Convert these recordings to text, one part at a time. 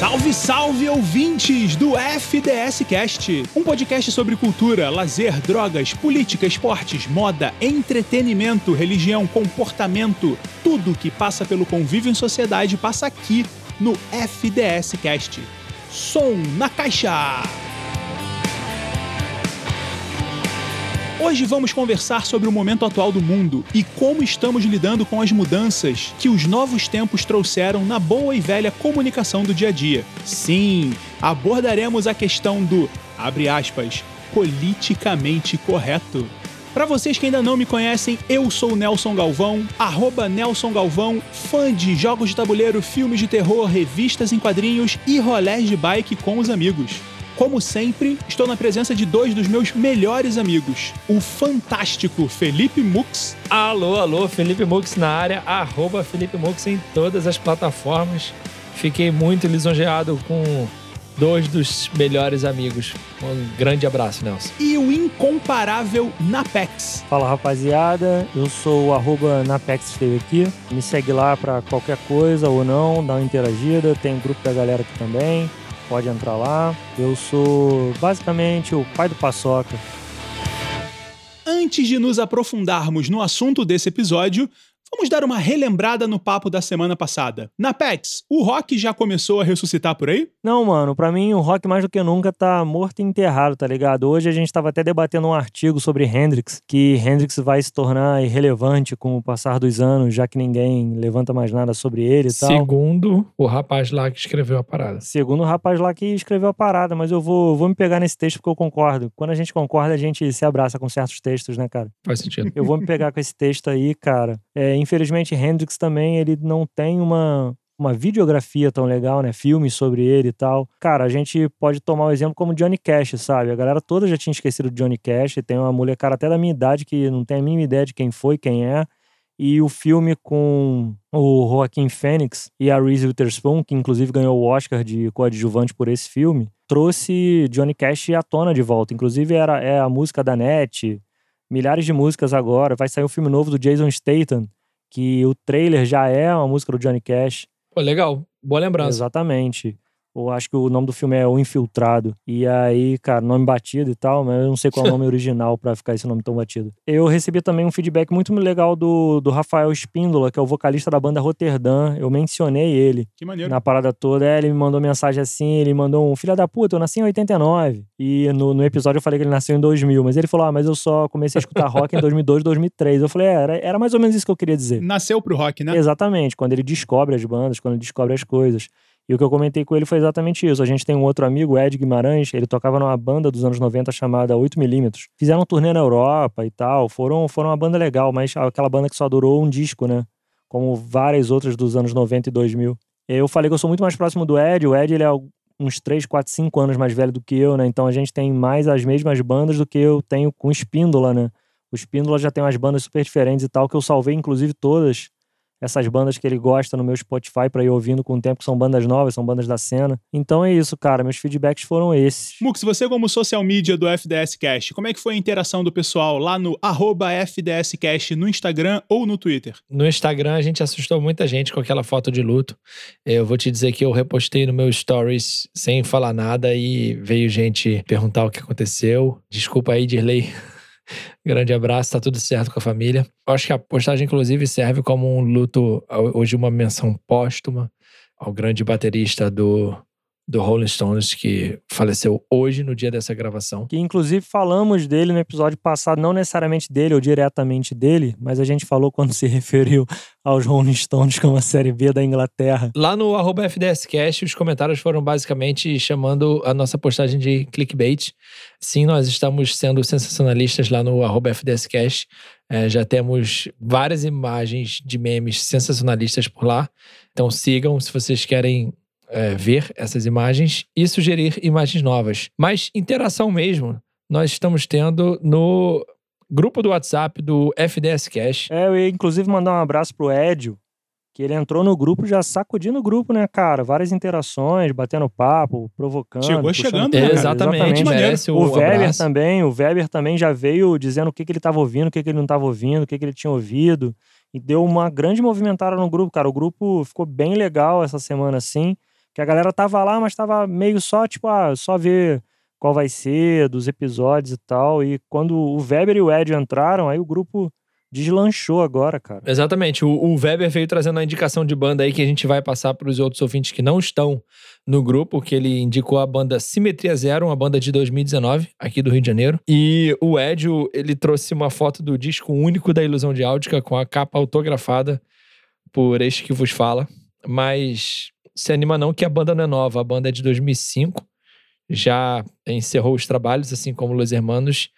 Salve, salve ouvintes do FDS Cast, um podcast sobre cultura, lazer, drogas, política, esportes, moda, entretenimento, religião, comportamento, tudo que passa pelo convívio em sociedade passa aqui no FDS Cast. Som na caixa. Hoje vamos conversar sobre o momento atual do mundo e como estamos lidando com as mudanças que os novos tempos trouxeram na boa e velha comunicação do dia a dia. Sim, abordaremos a questão do, abre aspas, politicamente correto. Para vocês que ainda não me conhecem, eu sou Nelson Galvão, arroba Nelson Galvão, fã de jogos de tabuleiro, filmes de terror, revistas em quadrinhos e rolés de bike com os amigos. Como sempre, estou na presença de dois dos meus melhores amigos, o fantástico Felipe Mux. Alô, alô, Felipe Mux na área, arroba Felipe Mux em todas as plataformas. Fiquei muito lisonjeado com dois dos melhores amigos. Um grande abraço, Nelson. E o incomparável Napex. Fala rapaziada, eu sou o arroba Napex esteve aqui. Me segue lá para qualquer coisa ou não, dá uma interagida. Tem um grupo da galera aqui também pode entrar lá. Eu sou basicamente o pai do paçoca. Antes de nos aprofundarmos no assunto desse episódio, Vamos dar uma relembrada no papo da semana passada. Na Pets, o rock já começou a ressuscitar por aí? Não, mano, para mim o rock mais do que nunca tá morto e enterrado, tá ligado? Hoje a gente tava até debatendo um artigo sobre Hendrix, que Hendrix vai se tornar irrelevante com o passar dos anos, já que ninguém levanta mais nada sobre ele e tal. Segundo o rapaz lá que escreveu a parada. Segundo o rapaz lá que escreveu a parada, mas eu vou, vou me pegar nesse texto porque eu concordo. Quando a gente concorda, a gente se abraça com certos textos, né, cara? Faz sentido. Eu vou me pegar com esse texto aí, cara. É, infelizmente, Hendrix também, ele não tem uma, uma videografia tão legal, né? Filmes sobre ele e tal. Cara, a gente pode tomar um exemplo como Johnny Cash, sabe? A galera toda já tinha esquecido de Johnny Cash. Tem uma mulher, cara, até da minha idade que não tem a mínima ideia de quem foi, quem é. E o filme com o Joaquim Phoenix e a Reese Witherspoon, que inclusive ganhou o Oscar de coadjuvante por esse filme, trouxe Johnny Cash à tona de volta. Inclusive era é a música da NET, milhares de músicas agora. Vai sair um filme novo do Jason Statham, que o trailer já é uma música do Johnny Cash. Pô, legal. Boa lembrança. Exatamente. Eu acho que o nome do filme é O Infiltrado. E aí, cara, nome batido e tal, mas eu não sei qual é o nome original para ficar esse nome tão batido. Eu recebi também um feedback muito legal do, do Rafael Espíndola, que é o vocalista da banda Roterdã. Eu mencionei ele. Que maneiro. Na parada toda. É, ele me mandou mensagem assim, ele mandou um filho da puta, eu nasci em 89. E no, no episódio eu falei que ele nasceu em 2000, mas ele falou, ah, mas eu só comecei a escutar rock em 2002, 2003. Eu falei, é, era, era mais ou menos isso que eu queria dizer. Nasceu pro rock, né? Exatamente, quando ele descobre as bandas, quando ele descobre as coisas. E o que eu comentei com ele foi exatamente isso. A gente tem um outro amigo, Ed Guimarães, ele tocava numa banda dos anos 90 chamada 8mm. Fizeram um turnê na Europa e tal, foram, foram uma banda legal, mas aquela banda que só durou um disco, né? Como várias outras dos anos 90 e 2000. Eu falei que eu sou muito mais próximo do Ed, o Ed ele é uns 3, 4, 5 anos mais velho do que eu, né? Então a gente tem mais as mesmas bandas do que eu tenho com Espíndola, né? O Espíndola já tem umas bandas super diferentes e tal, que eu salvei inclusive todas essas bandas que ele gosta no meu Spotify para ir ouvindo com o tempo, que são bandas novas, são bandas da cena. Então é isso, cara. Meus feedbacks foram esses. Mux, você como social media do FDS Cast, como é que foi a interação do pessoal lá no arroba FDS Cast no Instagram ou no Twitter? No Instagram a gente assustou muita gente com aquela foto de luto. Eu vou te dizer que eu repostei no meu stories sem falar nada e veio gente perguntar o que aconteceu. Desculpa aí, Dirley. Grande abraço, tá tudo certo com a família. Eu acho que a postagem, inclusive, serve como um luto, hoje uma menção póstuma ao grande baterista do do Rolling Stones, que faleceu hoje, no dia dessa gravação. Que inclusive falamos dele no episódio passado, não necessariamente dele ou diretamente dele, mas a gente falou quando se referiu aos Rolling Stones como a série B da Inglaterra. Lá no FDScast, os comentários foram basicamente chamando a nossa postagem de clickbait. Sim, nós estamos sendo sensacionalistas lá no FDScast. É, já temos várias imagens de memes sensacionalistas por lá. Então sigam se vocês querem é, ver essas imagens e sugerir imagens novas. Mas interação mesmo, nós estamos tendo no grupo do WhatsApp do FDS Cash. É, eu ia inclusive mandar um abraço pro Edio, que ele entrou no grupo já sacudindo o grupo, né, cara? Várias interações, batendo papo, provocando. Chegou chegando, né, exatamente, exatamente. o Weber também, o Weber também já veio dizendo o que, que ele estava ouvindo, o que, que ele não estava ouvindo, o que, que ele tinha ouvido. E deu uma grande movimentada no grupo, cara. O grupo ficou bem legal essa semana, assim Que a galera tava lá, mas tava meio só, tipo, ah, só ver qual vai ser, dos episódios e tal. E quando o Weber e o Ed entraram, aí o grupo deslanchou agora, cara. Exatamente. O, o Weber veio trazendo a indicação de banda aí que a gente vai passar para os outros ouvintes que não estão no grupo, que ele indicou a banda Simetria Zero, uma banda de 2019, aqui do Rio de Janeiro. E o Ed, ele trouxe uma foto do disco único da Ilusão de Áudica com a capa autografada por este que vos fala. Mas se anima não que a banda não é nova, a banda é de 2005 já encerrou os trabalhos, assim como Los Hermanos.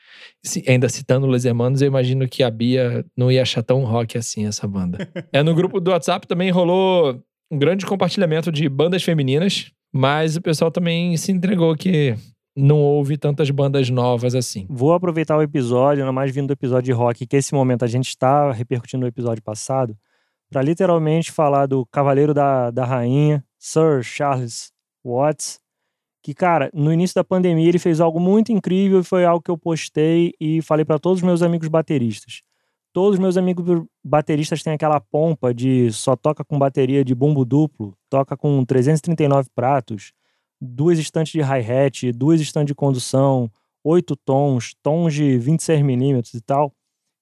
Ainda citando Los Hermanos, eu imagino que a Bia não ia achar tão rock assim essa banda. é, no grupo do WhatsApp também rolou um grande compartilhamento de bandas femininas, mas o pessoal também se entregou que não houve tantas bandas novas assim. Vou aproveitar o episódio, ainda mais vindo do episódio de rock, que esse momento a gente está repercutindo no episódio passado, para literalmente falar do Cavaleiro da, da Rainha, Sir Charles Watts, que, cara, no início da pandemia ele fez algo muito incrível e foi algo que eu postei e falei para todos os meus amigos bateristas. Todos os meus amigos bateristas têm aquela pompa de só toca com bateria de bumbo duplo, toca com 339 pratos, duas estantes de hi-hat, duas estantes de condução, oito tons, tons de 26 milímetros e tal.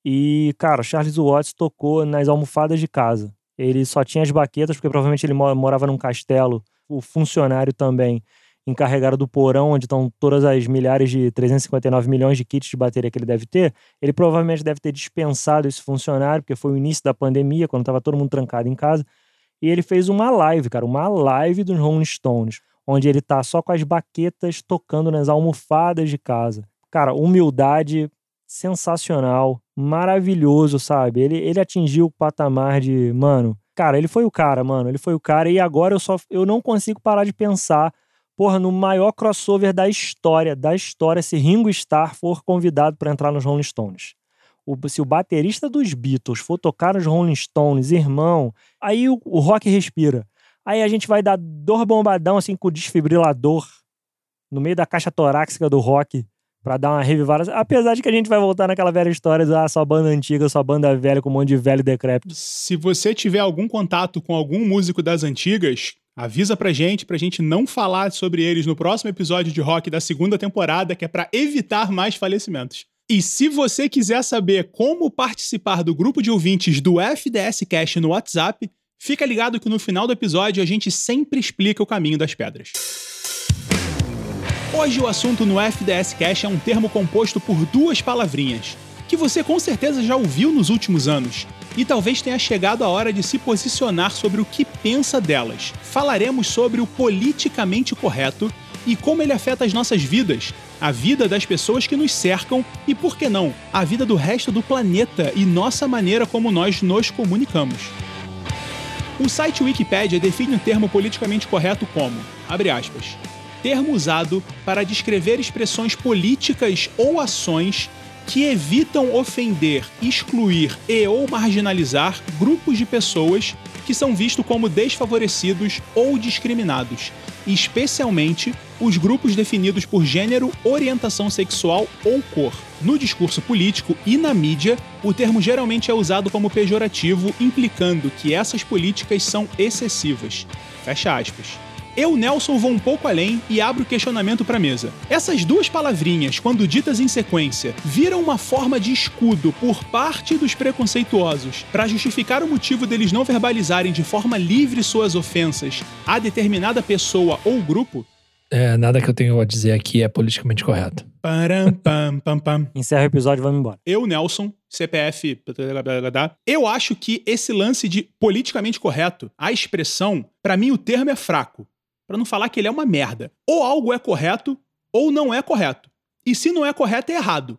E, cara, Charles Watts tocou nas almofadas de casa. Ele só tinha as baquetas, porque provavelmente ele morava num castelo. O funcionário também encarregado do porão, onde estão todas as milhares de 359 milhões de kits de bateria que ele deve ter, ele provavelmente deve ter dispensado esse funcionário, porque foi o início da pandemia, quando estava todo mundo trancado em casa. E ele fez uma live, cara, uma live dos Rolling Stones, onde ele tá só com as baquetas tocando nas almofadas de casa. Cara, humildade sensacional, maravilhoso, sabe? Ele, ele atingiu o patamar de, mano, cara, ele foi o cara, mano, ele foi o cara e agora eu só eu não consigo parar de pensar porra, no maior crossover da história, da história, se Ringo Starr for convidado para entrar nos Rolling Stones. O, se o baterista dos Beatles for tocar nos Rolling Stones, irmão, aí o, o rock respira. Aí a gente vai dar dor bombadão, assim, com o desfibrilador no meio da caixa torácica do rock para dar uma revivada. Apesar de que a gente vai voltar naquela velha história de ah, só banda antiga, só banda velha com um monte de velho decrépito. Se você tiver algum contato com algum músico das antigas, Avisa pra gente, pra gente não falar sobre eles no próximo episódio de rock da segunda temporada, que é para evitar mais falecimentos. E se você quiser saber como participar do grupo de ouvintes do FDS Cash no WhatsApp, fica ligado que no final do episódio a gente sempre explica o caminho das pedras. Hoje o assunto no FDS Cash é um termo composto por duas palavrinhas, que você com certeza já ouviu nos últimos anos, e talvez tenha chegado a hora de se posicionar sobre o que pensa delas. Falaremos sobre o politicamente correto e como ele afeta as nossas vidas, a vida das pessoas que nos cercam e, por que não, a vida do resto do planeta e nossa maneira como nós nos comunicamos. O site Wikipedia define o termo politicamente correto como, abre aspas, termo usado para descrever expressões políticas ou ações que evitam ofender, excluir e ou marginalizar grupos de pessoas que são vistos como desfavorecidos ou discriminados, especialmente os grupos definidos por gênero, orientação sexual ou cor. No discurso político e na mídia, o termo geralmente é usado como pejorativo, implicando que essas políticas são excessivas. Fecha aspas. Eu, Nelson, vou um pouco além e abro o questionamento para a mesa. Essas duas palavrinhas, quando ditas em sequência, viram uma forma de escudo por parte dos preconceituosos para justificar o motivo deles não verbalizarem de forma livre suas ofensas a determinada pessoa ou grupo? É, nada que eu tenho a dizer aqui é politicamente correto. Param, pam, pam, pam. Encerra o episódio e vamos embora. Eu, Nelson, CPF. Eu acho que esse lance de politicamente correto, a expressão, para mim o termo é fraco para não falar que ele é uma merda. Ou algo é correto ou não é correto. E se não é correto, é errado.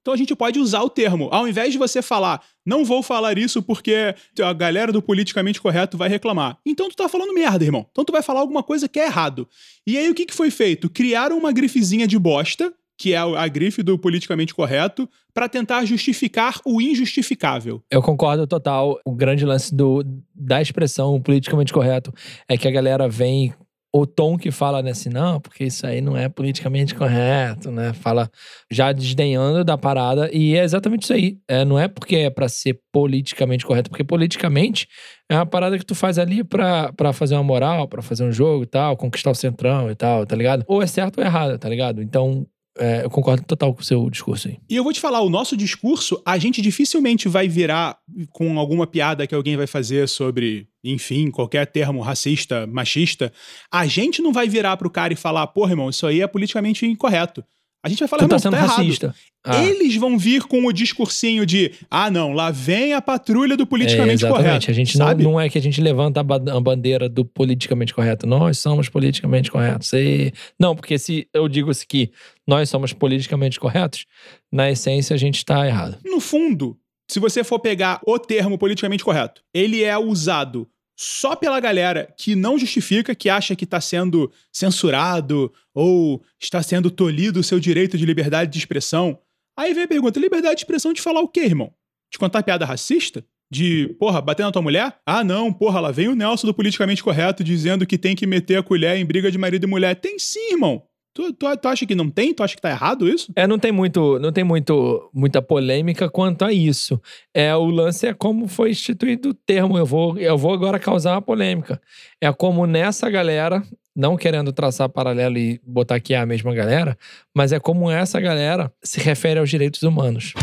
Então a gente pode usar o termo. Ao invés de você falar, não vou falar isso porque a galera do politicamente correto vai reclamar. Então tu tá falando merda, irmão. Então tu vai falar alguma coisa que é errado. E aí o que, que foi feito? Criaram uma grifezinha de bosta, que é a grife do politicamente correto, para tentar justificar o injustificável. Eu concordo total. O grande lance do, da expressão politicamente correto é que a galera vem o tom que fala né, assim, não, porque isso aí não é politicamente correto, né? Fala já desdenhando da parada. E é exatamente isso aí. É, não é porque é pra ser politicamente correto, porque politicamente é uma parada que tu faz ali pra, pra fazer uma moral, pra fazer um jogo e tal, conquistar o centrão e tal, tá ligado? Ou é certo ou é errado, tá ligado? Então, é, eu concordo total com o seu discurso aí. E eu vou te falar, o nosso discurso, a gente dificilmente vai virar com alguma piada que alguém vai fazer sobre, enfim, qualquer termo racista, machista. A gente não vai virar pro cara e falar, porra, irmão, isso aí é politicamente incorreto. A gente vai falar, Tu tá sendo tá racista. Ah. Eles vão vir com o discursinho de, ah, não, lá vem a patrulha do É, politicamente exatamente. correto. A gente não, não é que a gente levanta a ba- a bandeira do politicamente correto. Nós somos politicamente corretos. E... Não, porque se eu digo assim que nós somos politicamente corretos, na essência a gente tá errado. No fundo, se você for pegar o termo politicamente correto, ele é usado só pela galera que não justifica, que acha que está sendo censurado ou está sendo tolhido o seu direito de liberdade de expressão. Aí vem a pergunta: liberdade de expressão de falar o quê, irmão? De contar piada racista? De, porra, bater na tua mulher? Ah, não, porra, lá vem o Nelson do politicamente correto dizendo que tem que meter a colher em briga de marido e mulher. Tem sim, irmão. Tu, tu, tu acha que não tem? Tu acha que tá errado isso? É, não tem muito, não tem muito, muita polêmica quanto a isso. É o lance é como foi instituído o termo. Eu vou, eu vou agora causar uma polêmica. É como nessa galera, não querendo traçar paralelo e botar aqui a mesma galera, mas é como essa galera se refere aos direitos humanos.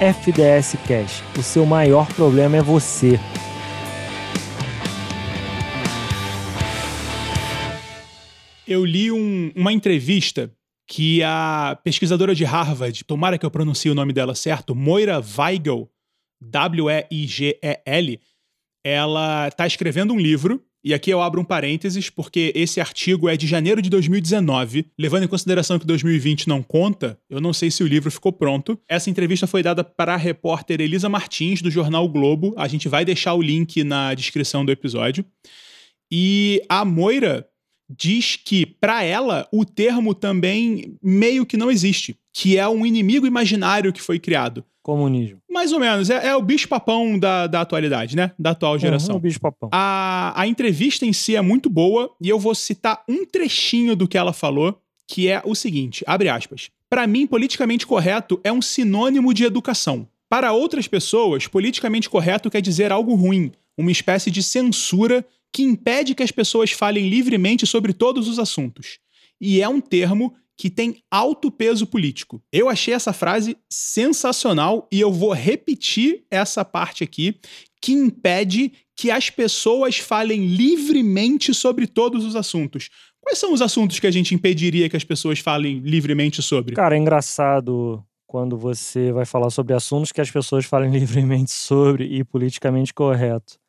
FDS Cash, o seu maior problema é você. Eu li um- uma entrevista que a pesquisadora de Harvard, tomara que eu pronuncie o nome dela certo, Moira Weigel, W-E-I-G-E-L, ela está escrevendo um livro, e aqui eu abro um parênteses, porque esse artigo é de janeiro de 2019, levando em consideração que 2020 não conta, eu não sei se o livro ficou pronto. Essa entrevista foi dada para a repórter Elisa Martins, do jornal Globo, a gente vai deixar o link na descrição do episódio. E a Moira diz que, para ela, o termo também meio que não existe, que é um inimigo imaginário que foi criado. Comunismo. Mais ou menos, é, é o bicho-papão da, da atualidade, né? Da atual geração. Uhum, o bicho papão. A, a entrevista em si é muito boa e eu vou citar um trechinho do que ela falou, que é o seguinte, abre aspas. Para mim, politicamente correto é um sinônimo de educação. Para outras pessoas, politicamente correto quer dizer algo ruim, uma espécie de censura que impede que as pessoas falem livremente sobre todos os assuntos. E é um termo que tem alto peso político. Eu achei essa frase sensacional e eu vou repetir essa parte aqui, que impede que as pessoas falem livremente sobre todos os assuntos. Quais são os assuntos que a gente impediria que as pessoas falem livremente sobre? Cara, é engraçado quando você vai falar sobre assuntos que as pessoas falem livremente sobre e politicamente correto.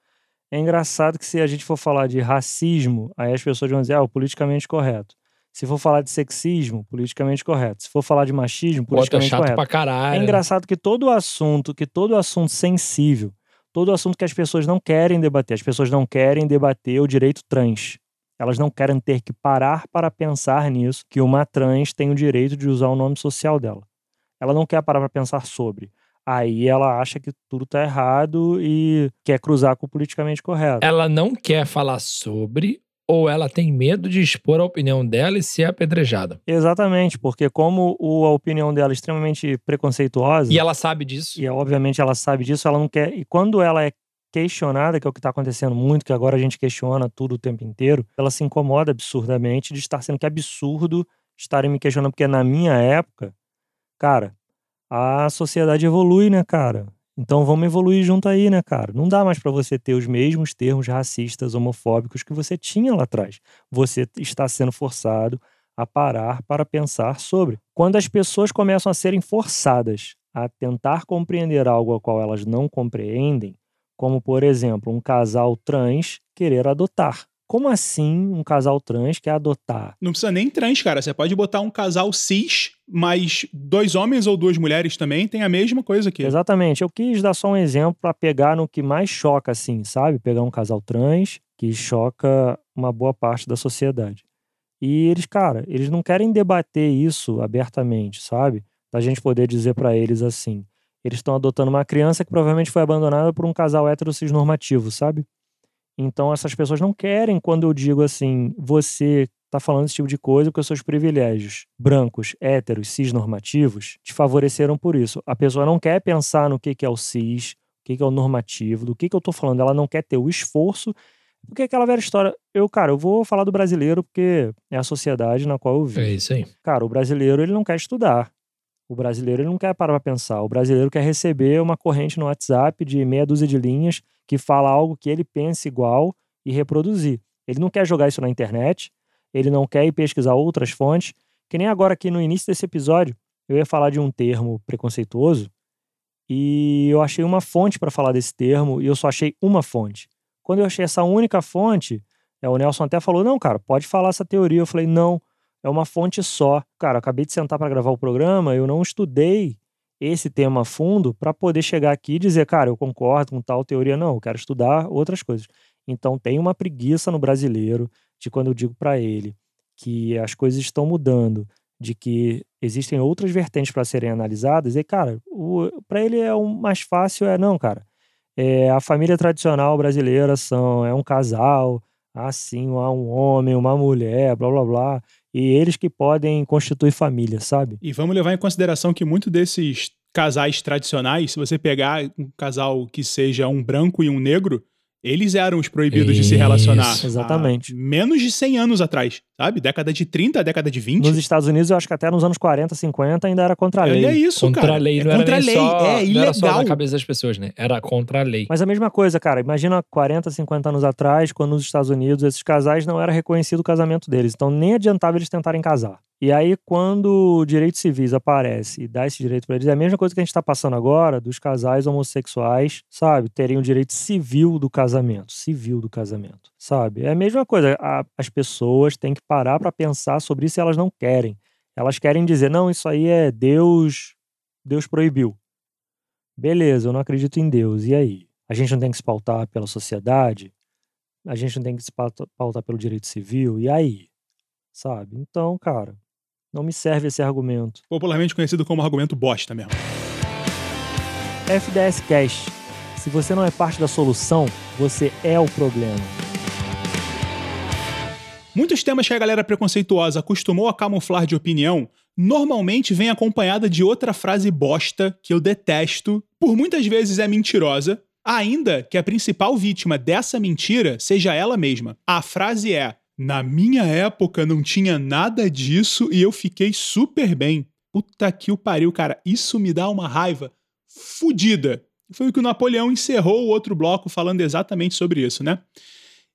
É engraçado que se a gente for falar de racismo, aí as pessoas vão dizer, ah, o politicamente correto. Se for falar de sexismo, politicamente correto. Se for falar de machismo, Bota politicamente chato correto. pra É caralho. né? engraçado que todo assunto, que todo assunto sensível, todo assunto que as pessoas não querem debater, as pessoas não querem debater o direito trans. Elas não querem ter que parar para pensar nisso, que uma trans tem o direito de usar o nome social dela. Ela não quer parar para pensar sobre. Aí ela acha que tudo tá errado e quer cruzar com o politicamente correto. Ela não quer falar sobre ou ela tem medo de expor a opinião dela e ser apedrejada. Exatamente, porque como o- a opinião dela é extremamente preconceituosa, E ela sabe disso. e obviamente ela sabe disso, ela não quer. E quando ela é questionada, que é o que está acontecendo muito, que agora a gente questiona tudo o tempo inteiro, ela se incomoda absurdamente de estar sendo que é absurdo estarem me questionando, porque na minha época, cara, a sociedade evolui, né, cara? Então vamos evoluir junto aí, né, cara? Não dá mais para você ter os mesmos termos racistas, homofóbicos que você tinha lá atrás. Você está sendo forçado a parar para pensar sobre. Quando as pessoas começam a serem forçadas a tentar compreender algo ao qual elas não compreendem, como por exemplo, um casal trans querer adotar. Como assim um casal trans quer adotar? Não precisa nem trans, cara. Você pode botar um casal cis, mas dois homens ou duas mulheres também tem a mesma coisa aqui. Exatamente. Eu quis dar só um exemplo para pegar no que mais choca, assim, sabe? Pegar um casal trans que choca uma boa parte da sociedade. E eles, cara, eles não querem debater isso abertamente, sabe? Da gente poder dizer para eles assim. Eles estão adotando uma criança que provavelmente foi abandonada por um casal hétero cisnormativo, sabe? Então essas pessoas não querem quando eu digo assim, você tá falando esse tipo de coisa porque os seus privilégios brancos, héteros, cisnormativos te favoreceram por isso. A pessoa não quer pensar no que, que é o cis, o que, que é o normativo, do que, que eu tô falando. Ela não quer ter o esforço. Porque aquela velha história, eu, cara, eu vou falar do brasileiro porque é a sociedade na qual eu vivo. É isso aí. Cara, o brasileiro ele não quer estudar. O brasileiro não quer parar pra pensar. O brasileiro quer receber uma corrente no WhatsApp de meia dúzia de linhas que fala algo que ele pensa igual e reproduzir. Ele não quer jogar isso na internet, ele não quer ir pesquisar outras fontes. Que nem agora aqui no início desse episódio, eu ia falar de um termo preconceituoso e eu achei uma fonte para falar desse termo e eu só achei uma fonte. Quando eu achei essa única fonte, é, o Nelson até falou: não, cara, pode falar essa teoria. Eu falei: não, é uma fonte só. Cara, acabei de sentar para gravar o programa, eu não estudei esse tema a fundo para poder chegar aqui e dizer, cara, eu concordo com tal teoria. Não, eu quero estudar outras coisas. Então tem uma preguiça no brasileiro de quando eu digo para ele que as coisas estão mudando, de que existem outras vertentes para serem analisadas, e cara, para ele é o mais fácil é não, cara. É, a família tradicional brasileira são é um casal, assim, há um homem, uma mulher, blá blá blá, e eles que podem constituir família, sabe? E vamos levar em consideração que muito desses casais tradicionais, se você pegar um casal que seja um branco e um negro, eles eram os proibidos Isso. de se relacionar. Exatamente. menos de 100 anos atrás, sabe? Década de 30, década de 20. Nos Estados Unidos, eu acho que até nos anos 40, 50 ainda era contra a lei. É isso, contra cara. A lei, não é contra a lei, só, é ilegal. Não era só na cabeça das pessoas, né? Era contra a lei. Mas a mesma coisa, cara. Imagina 40, 50 anos atrás, quando nos Estados Unidos esses casais não era reconhecido o casamento deles. Então nem adiantava eles tentarem casar. E aí, quando direitos civis aparece e dá esse direito para eles, é a mesma coisa que a gente está passando agora dos casais homossexuais, sabe? Terem o direito civil do casamento. Civil do casamento, sabe? É a mesma coisa. A, as pessoas têm que parar para pensar sobre isso e elas não querem. Elas querem dizer, não, isso aí é Deus. Deus proibiu. Beleza, eu não acredito em Deus. E aí? A gente não tem que se pautar pela sociedade? A gente não tem que se pautar pelo direito civil? E aí? Sabe? Então, cara, não me serve esse argumento. Popularmente conhecido como argumento bosta mesmo. FDS Cash. Se você não é parte da solução, você é o problema. Muitos temas que a galera preconceituosa acostumou a camuflar de opinião normalmente vem acompanhada de outra frase bosta que eu detesto, por muitas vezes é mentirosa, ainda que a principal vítima dessa mentira seja ela mesma. A frase é: na minha época não tinha nada disso e eu fiquei super bem. Puta que o pariu, cara. Isso me dá uma raiva fudida. Foi o que o Napoleão encerrou o outro bloco falando exatamente sobre isso, né?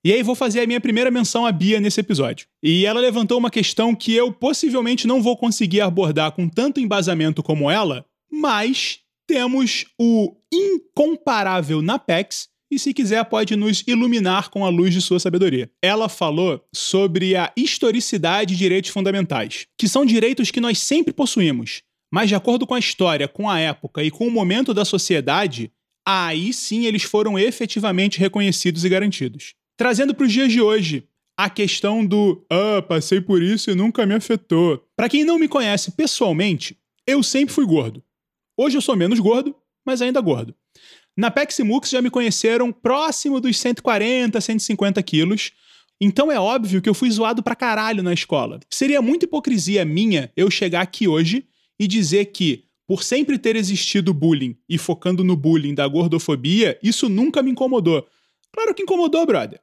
E aí vou fazer a minha primeira menção à Bia nesse episódio. E ela levantou uma questão que eu possivelmente não vou conseguir abordar com tanto embasamento como ela, mas temos o incomparável Napex e, se quiser, pode nos iluminar com a luz de sua sabedoria. Ela falou sobre a historicidade de direitos fundamentais, que são direitos que nós sempre possuímos, mas de acordo com a história, com a época e com o momento da sociedade, aí sim eles foram efetivamente reconhecidos e garantidos. Trazendo para os dias de hoje, a questão do ah, passei por isso e nunca me afetou. Para quem não me conhece pessoalmente, eu sempre fui gordo. Hoje eu sou menos gordo, mas ainda gordo. Na Peximux já me conheceram próximo dos 140, 150 quilos. Então é óbvio que eu fui zoado pra caralho na escola. Seria muita hipocrisia minha eu chegar aqui hoje e dizer que, por sempre ter existido bullying e focando no bullying da gordofobia, isso nunca me incomodou. Claro que incomodou, brother.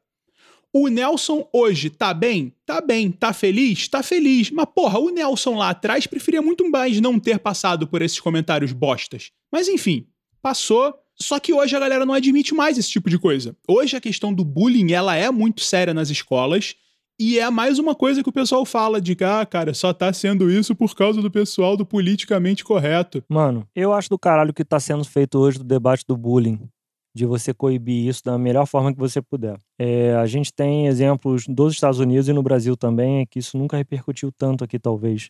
O Nelson hoje tá bem? Tá bem. Tá feliz? Tá feliz. Mas, porra, o Nelson lá atrás preferia muito mais não ter passado por esses comentários bostas. Mas enfim, passou. Só que hoje a galera não admite mais esse tipo de coisa. Hoje a questão do bullying, ela é muito séria nas escolas. E é mais uma coisa que o pessoal fala de que, ah, cara, só tá sendo isso por causa do pessoal do politicamente correto. Mano, eu acho do caralho que tá sendo feito hoje do debate do bullying. De você coibir isso da melhor forma que você puder. É, a gente tem exemplos dos Estados Unidos e no Brasil também, que isso nunca repercutiu tanto aqui, talvez.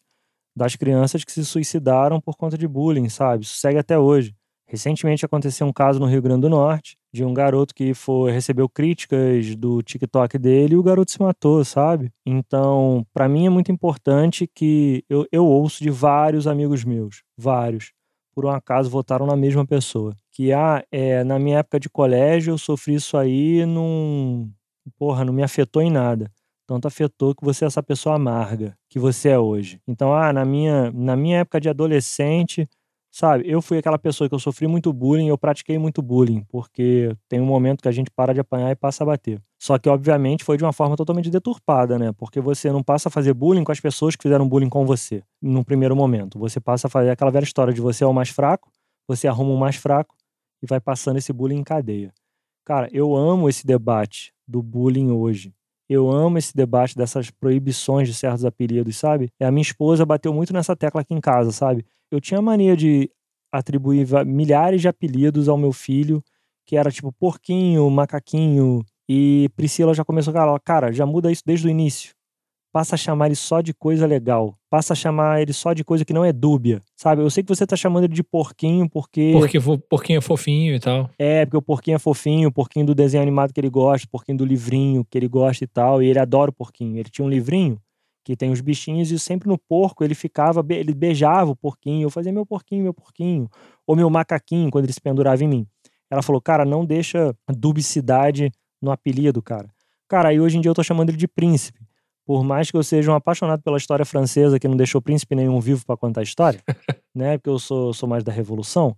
Das crianças que se suicidaram por conta de bullying, sabe? Isso segue até hoje. Recentemente aconteceu um caso no Rio Grande do Norte de um garoto que foi recebeu críticas do TikTok dele e o garoto se matou, sabe? Então, para mim é muito importante que eu, eu ouço de vários amigos meus, vários, por um acaso votaram na mesma pessoa. Que ah, é, na minha época de colégio eu sofri isso aí num, porra, não me afetou em nada. Tanto afetou que você é essa pessoa amarga que você é hoje. Então, ah, na minha, na minha época de adolescente, sabe, eu fui aquela pessoa que eu sofri muito bullying, eu pratiquei muito bullying, porque tem um momento que a gente para de apanhar e passa a bater. Só que, obviamente, foi de uma forma totalmente deturpada, né? Porque você não passa a fazer bullying com as pessoas que fizeram bullying com você, num primeiro momento. Você passa a fazer aquela velha história de você é o mais fraco, você arruma o mais fraco e vai passando esse bullying em cadeia. Cara, eu amo esse debate do bullying hoje. Eu amo esse debate dessas proibições de certos apelidos, sabe? E a minha esposa bateu muito nessa tecla aqui em casa, sabe? Eu tinha mania de atribuir milhares de apelidos ao meu filho, que era tipo porquinho, macaquinho. E Priscila já começou a falar, cara, já muda isso desde o início passa a chamar ele só de coisa legal. Passa a chamar ele só de coisa que não é dúbia, sabe? Eu sei que você tá chamando ele de porquinho porque... Porque porquinho é fofinho e tal. É, porque o porquinho é fofinho, o porquinho do desenho animado que ele gosta, o porquinho do livrinho que ele gosta e tal. E ele adora o porquinho. Ele tinha um livrinho que tem os bichinhos e sempre no porco ele ficava, ele beijava o porquinho. Eu fazia meu porquinho, meu porquinho. Ou meu macaquinho, quando ele se pendurava em mim. Ela falou, cara, não deixa dubicidade no apelido, cara. Cara, aí hoje em dia eu tô chamando ele de príncipe por mais que eu seja um apaixonado pela história francesa, que não deixou príncipe nenhum vivo para contar a história, né? Porque eu sou, sou mais da Revolução.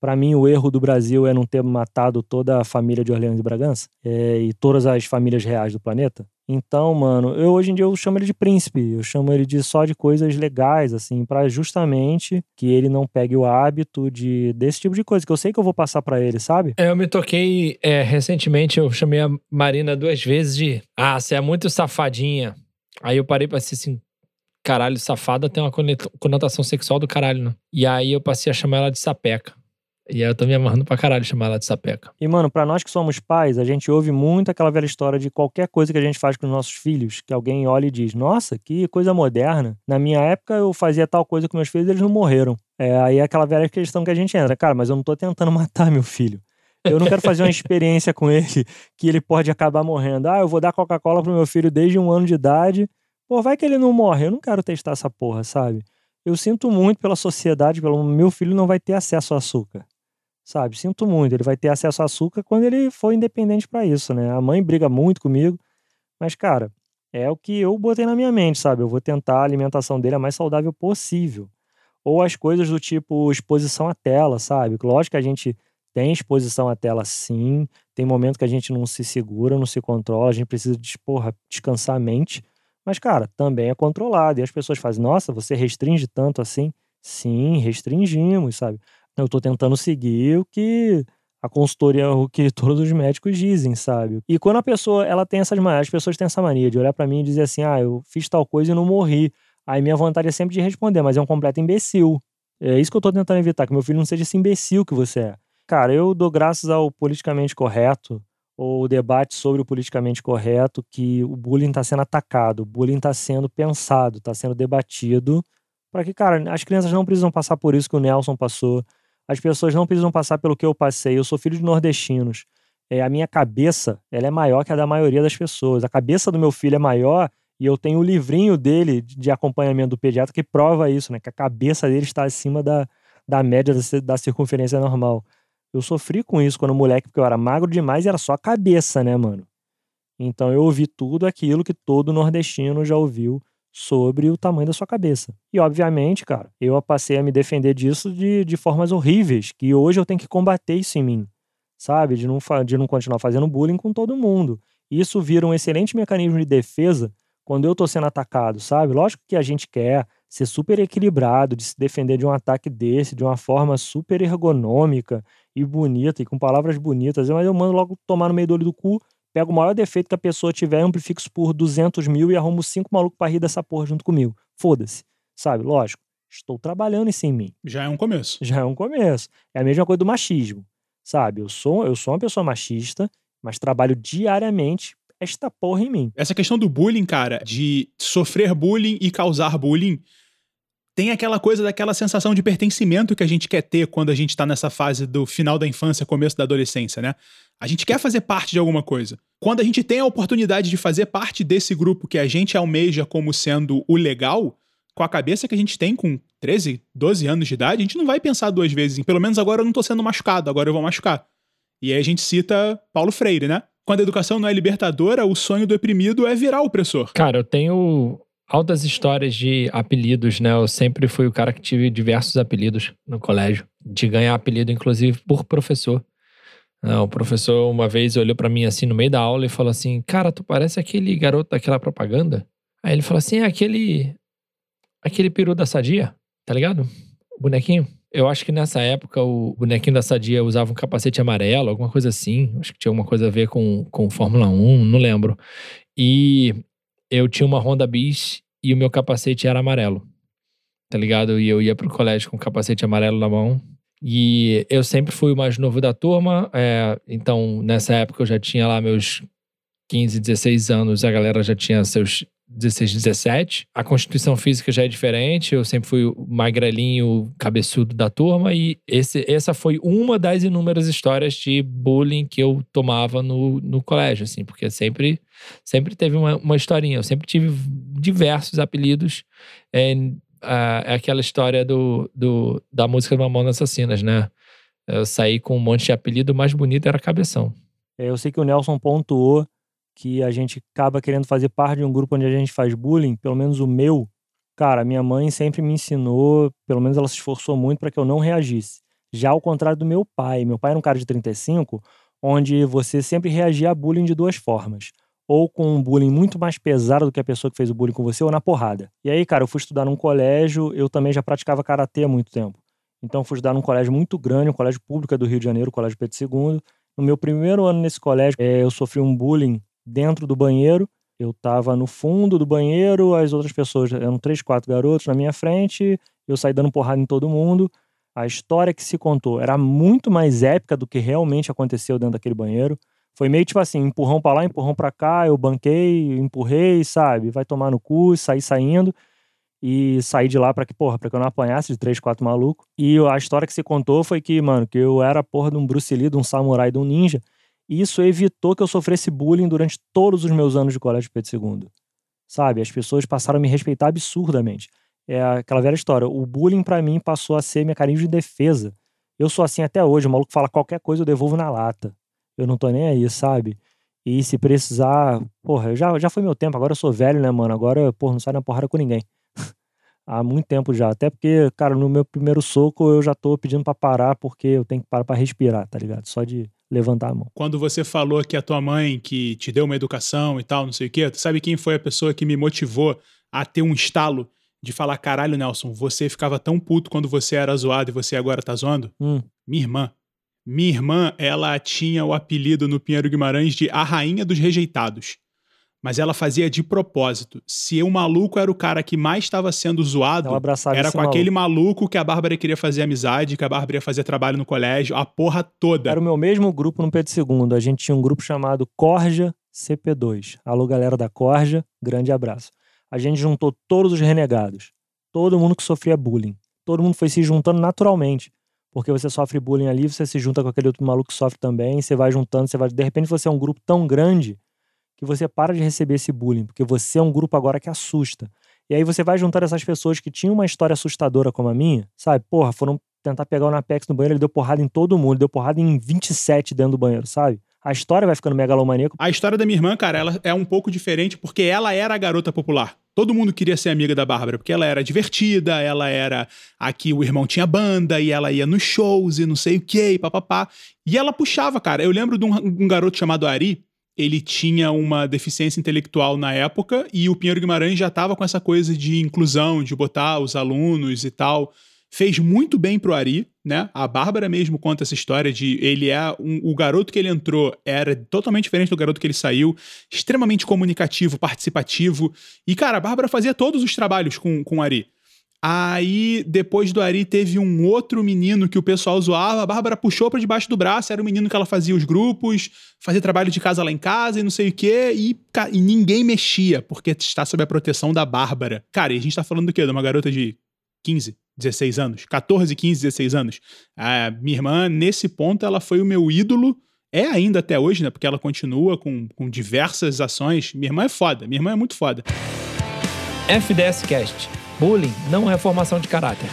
Para mim, o erro do Brasil é não ter matado toda a família de Orleans e Bragança é, e todas as famílias reais do planeta. Então, mano, eu hoje em dia eu chamo ele de príncipe, eu chamo ele de só de coisas legais, assim, para justamente que ele não pegue o hábito de desse tipo de coisa, que eu sei que eu vou passar para ele, sabe? É, eu me toquei é, recentemente, eu chamei a Marina duas vezes de Ah, você é muito safadinha. Aí eu parei pra ser assim, caralho, safada tem uma conotação sexual do caralho, né? E aí eu passei a chamar ela de sapeca. E aí eu tô me amarrando pra caralho chamar ela de sapeca. E, mano, pra nós que somos pais, a gente ouve muito aquela velha história de qualquer coisa que a gente faz com os nossos filhos, que alguém olha e diz, nossa, que coisa moderna. Na minha época eu fazia tal coisa com meus filhos e eles não morreram. É, aí é aquela velha questão que a gente entra. Cara, mas eu não tô tentando matar meu filho. Eu não quero fazer uma experiência com ele que ele pode acabar morrendo. Ah, eu vou dar Coca-Cola pro meu filho desde um ano de idade. Pô, vai que ele não morre. Eu não quero testar essa porra, sabe? Eu sinto muito pela sociedade, pelo meu filho não vai ter acesso a açúcar. Sabe? Sinto muito. Ele vai ter acesso a açúcar quando ele for independente para isso, né? A mãe briga muito comigo, mas cara, é o que eu botei na minha mente, sabe? Eu vou tentar a alimentação dele a mais saudável possível. Ou as coisas do tipo exposição à tela, sabe? Lógico que a gente tem exposição à tela sim, tem momento que a gente não se segura, não se controla, a gente precisa de, porra, descansar a mente. Mas, cara, também é controlado. E as pessoas fazem, nossa, você restringe tanto assim? Sim, restringimos, sabe? Eu estou tentando seguir o que a consultoria, o que todos os médicos dizem, sabe? E quando a pessoa, ela tem essas manias, as pessoas têm essa mania de olhar para mim e dizer assim, ah, eu fiz tal coisa e não morri. Aí minha vontade é sempre de responder, mas é um completo imbecil. É isso que eu tô tentando evitar, que meu filho não seja esse imbecil que você é. Cara, eu dou graças ao politicamente correto, ou o debate sobre o politicamente correto, que o bullying está sendo atacado, o bullying está sendo pensado, está sendo debatido, para que, cara, as crianças não precisam passar por isso que o Nelson passou, as pessoas não precisam passar pelo que eu passei. Eu sou filho de nordestinos. É, a minha cabeça ela é maior que a da maioria das pessoas. A cabeça do meu filho é maior e eu tenho o livrinho dele de acompanhamento do pediatra que prova isso, né? Que a cabeça dele está acima da, da média da, da circunferência normal. Eu sofri com isso quando moleque, porque eu era magro demais e era só a cabeça, né, mano? Então eu ouvi tudo aquilo que todo nordestino já ouviu sobre o tamanho da sua cabeça. E obviamente, cara, eu passei a me defender disso de, de formas horríveis, que hoje eu tenho que combater isso em mim, sabe? De não, de não continuar fazendo bullying com todo mundo. Isso vira um excelente mecanismo de defesa quando eu tô sendo atacado, sabe? Lógico que a gente quer ser super equilibrado, de se defender de um ataque desse, de uma forma super ergonômica e bonita, e com palavras bonitas, mas eu mando logo tomar no meio do olho do cu, pego o maior defeito que a pessoa tiver, amplifico isso por 200 mil e arrumo cinco malucos pra rir dessa porra junto comigo. Foda-se, sabe? Lógico, estou trabalhando isso em mim. Já é um começo. Já é um começo. É a mesma coisa do machismo, sabe? Eu sou, eu sou uma pessoa machista, mas trabalho diariamente esta porra em mim. Essa questão do bullying, cara, de sofrer bullying e causar bullying, tem aquela coisa daquela sensação de pertencimento que a gente quer ter quando a gente tá nessa fase do final da infância, começo da adolescência, né? A gente quer fazer parte de alguma coisa. Quando a gente tem a oportunidade de fazer parte desse grupo que a gente almeja como sendo o legal, com a cabeça que a gente tem com 13, 12 anos de idade, a gente não vai pensar duas vezes em, pelo menos agora eu não tô sendo machucado, agora eu vou machucar. E aí a gente cita Paulo Freire, né? quando a educação não é libertadora, o sonho do oprimido é virar opressor. Cara, eu tenho altas histórias de apelidos, né? Eu sempre fui o cara que tive diversos apelidos no colégio, de ganhar apelido, inclusive, por professor. Ah, o professor uma vez olhou para mim assim no meio da aula e falou assim: Cara, tu parece aquele garoto daquela propaganda. Aí ele falou assim: é aquele. aquele peru da sadia, tá ligado? O bonequinho. Eu acho que nessa época o bonequinho da Sadia usava um capacete amarelo, alguma coisa assim. Acho que tinha alguma coisa a ver com, com Fórmula 1, não lembro. E eu tinha uma Honda Bis e o meu capacete era amarelo. Tá ligado? E eu ia pro colégio com o capacete amarelo na mão. E eu sempre fui o mais novo da turma. É, então, nessa época, eu já tinha lá meus 15, 16 anos. A galera já tinha seus 16, 17. A constituição física já é diferente. Eu sempre fui o magrelinho, cabeçudo da turma. E esse, essa foi uma das inúmeras histórias de bullying que eu tomava no, no colégio, assim. Porque sempre, sempre teve uma, uma historinha. Eu sempre tive diversos apelidos. É, é aquela história do, do, da música do Mamonas Assassinas, né? Eu saí com um monte de apelido, o mais bonito era Cabeção. É, eu sei que o Nelson pontuou que a gente acaba querendo fazer parte de um grupo onde a gente faz bullying, pelo menos o meu, cara, minha mãe sempre me ensinou, pelo menos ela se esforçou muito para que eu não reagisse. Já ao contrário do meu pai, meu pai era um cara de 35, onde você sempre reagia a bullying de duas formas. Ou com um bullying muito mais pesado do que a pessoa que fez o bullying com você, ou na porrada. E aí, cara, eu fui estudar num colégio, eu também já praticava karatê há muito tempo. Então, fui estudar num colégio muito grande, um colégio público do Rio de Janeiro, o Colégio Pedro II. No meu primeiro ano nesse colégio, é, eu sofri um bullying dentro do banheiro. Eu estava no fundo do banheiro, as outras pessoas eram três, quatro garotos na minha frente, eu saí dando porrada em todo mundo. A história que se contou era muito mais épica do que realmente aconteceu dentro daquele banheiro. Foi meio tipo assim, empurrão para lá, empurrão para cá, eu banquei, empurrei, sabe? Vai tomar no cu, saí saindo e saí de lá para que, porra, para que eu não apanhasse de três, quatro malucos. E a história que se contou foi que, mano, que eu era porra de um Bruce Lee, de um samurai, de um ninja e isso evitou que eu sofresse bullying durante todos os meus anos de colégio Pedro II. Sabe? As pessoas passaram a me respeitar absurdamente. É aquela velha história. O bullying para mim passou a ser mecanismo de defesa. Eu sou assim até hoje. O maluco fala qualquer coisa, eu devolvo na lata. Eu não tô nem aí, sabe? E se precisar. Porra, já, já foi meu tempo. Agora eu sou velho, né, mano? Agora, porra, não sai na porrada com ninguém. Há muito tempo já. Até porque, cara, no meu primeiro soco eu já tô pedindo para parar porque eu tenho que parar pra respirar, tá ligado? Só de levantar a mão. Quando você falou que a tua mãe que te deu uma educação e tal, não sei o quê, tu sabe quem foi a pessoa que me motivou a ter um estalo de falar, caralho, Nelson, você ficava tão puto quando você era zoado e você agora tá zoando? Hum. Minha irmã. Minha irmã, ela tinha o apelido no Pinheiro Guimarães de a rainha dos rejeitados mas ela fazia de propósito. Se o maluco era o cara que mais estava sendo zoado, era com aquele maluco que a Bárbara queria fazer amizade, que a Bárbara ia fazer trabalho no colégio, a porra toda. Era o meu mesmo grupo no Pedro II. A gente tinha um grupo chamado Corja CP2. Alô, galera da Corja, grande abraço. A gente juntou todos os renegados, todo mundo que sofria bullying. Todo mundo foi se juntando naturalmente. Porque você sofre bullying ali, você se junta com aquele outro maluco que sofre também, você vai juntando, você vai. De repente você é um grupo tão grande que você para de receber esse bullying, porque você é um grupo agora que assusta. E aí você vai juntar essas pessoas que tinham uma história assustadora como a minha, sabe? Porra, foram tentar pegar o Napex no banheiro, ele deu porrada em todo mundo, deu porrada em 27 dentro do banheiro, sabe? A história vai ficando megalomaníaca. A história da minha irmã, cara, ela é um pouco diferente porque ela era a garota popular. Todo mundo queria ser amiga da Bárbara, porque ela era divertida, ela era aqui o irmão tinha banda e ela ia nos shows e não sei o que, papapá. E ela puxava, cara. Eu lembro de um, um garoto chamado Ari, ele tinha uma deficiência intelectual na época e o Pinheiro Guimarães já estava com essa coisa de inclusão, de botar os alunos e tal. Fez muito bem pro Ari, né? A Bárbara mesmo conta essa história de ele é um, o garoto que ele entrou era totalmente diferente do garoto que ele saiu, extremamente comunicativo, participativo. E cara, a Bárbara fazia todos os trabalhos com, com o Ari. Aí, depois do Ari, teve um outro menino que o pessoal zoava. A Bárbara puxou para debaixo do braço. Era o menino que ela fazia os grupos, fazia trabalho de casa lá em casa e não sei o quê. E, e ninguém mexia, porque está sob a proteção da Bárbara. Cara, e a gente tá falando do quê? De uma garota de 15, 16 anos? 14, 15, 16 anos. A minha irmã, nesse ponto, ela foi o meu ídolo. É ainda até hoje, né? Porque ela continua com, com diversas ações. Minha irmã é foda. Minha irmã é muito foda. FDS Cast Bullying não é formação de caráter.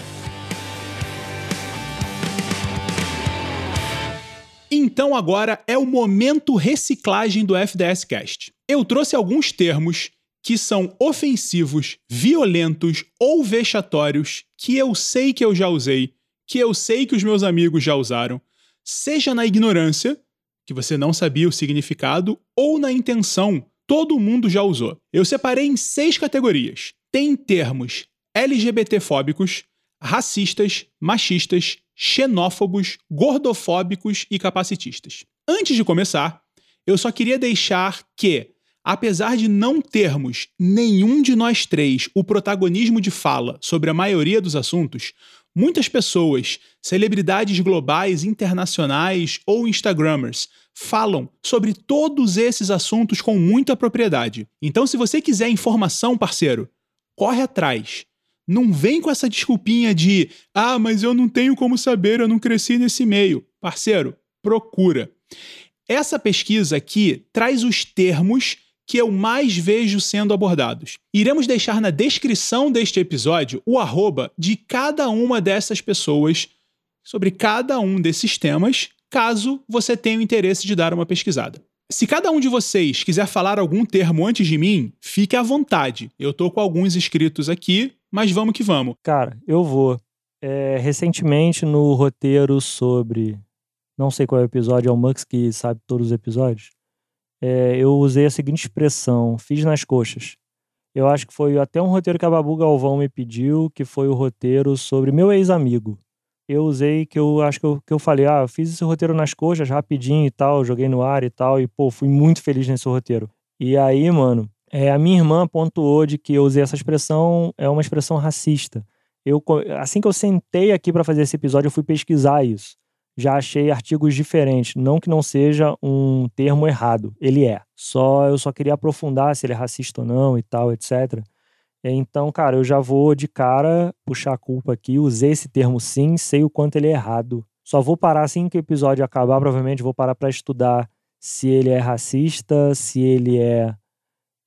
Então agora é o momento reciclagem do FDS Cast. Eu trouxe alguns termos que são ofensivos, violentos ou vexatórios que eu sei que eu já usei, que eu sei que os meus amigos já usaram, seja na ignorância, que você não sabia o significado, ou na intenção, todo mundo já usou. Eu separei em seis categorias. Tem termos LGBTfóbicos, racistas, machistas, xenófobos, gordofóbicos e capacitistas. Antes de começar, eu só queria deixar que, apesar de não termos nenhum de nós três o protagonismo de fala sobre a maioria dos assuntos, muitas pessoas, celebridades globais, internacionais ou Instagrammers, falam sobre todos esses assuntos com muita propriedade. Então, se você quiser informação, parceiro, corre atrás. Não vem com essa desculpinha de ah, mas eu não tenho como saber, eu não cresci nesse meio. Parceiro, procura. Essa pesquisa aqui traz os termos que eu mais vejo sendo abordados. Iremos deixar na descrição deste episódio o arroba de cada uma dessas pessoas sobre cada um desses temas, caso você tenha o interesse de dar uma pesquisada. Se cada um de vocês quiser falar algum termo antes de mim, fique à vontade. Eu tô com alguns inscritos aqui, mas vamos que vamos. Cara, eu vou. É, recentemente, no roteiro sobre. Não sei qual é o episódio, é o Mux que sabe todos os episódios. É, eu usei a seguinte expressão: fiz nas coxas. Eu acho que foi até um roteiro que a Babu Galvão me pediu, que foi o roteiro sobre meu ex-amigo. Eu usei que eu acho que eu, que eu falei, ah, eu fiz esse roteiro nas coxas rapidinho e tal, joguei no ar e tal, e pô, fui muito feliz nesse roteiro. E aí, mano, é, a minha irmã pontuou de que eu usei essa expressão, é uma expressão racista. Eu, assim que eu sentei aqui para fazer esse episódio, eu fui pesquisar isso. Já achei artigos diferentes, não que não seja um termo errado, ele é. Só eu só queria aprofundar se ele é racista ou não e tal, etc. Então, cara, eu já vou de cara puxar a culpa aqui. Usei esse termo sim, sei o quanto ele é errado. Só vou parar assim que o episódio acabar, provavelmente vou parar para estudar se ele é racista, se ele é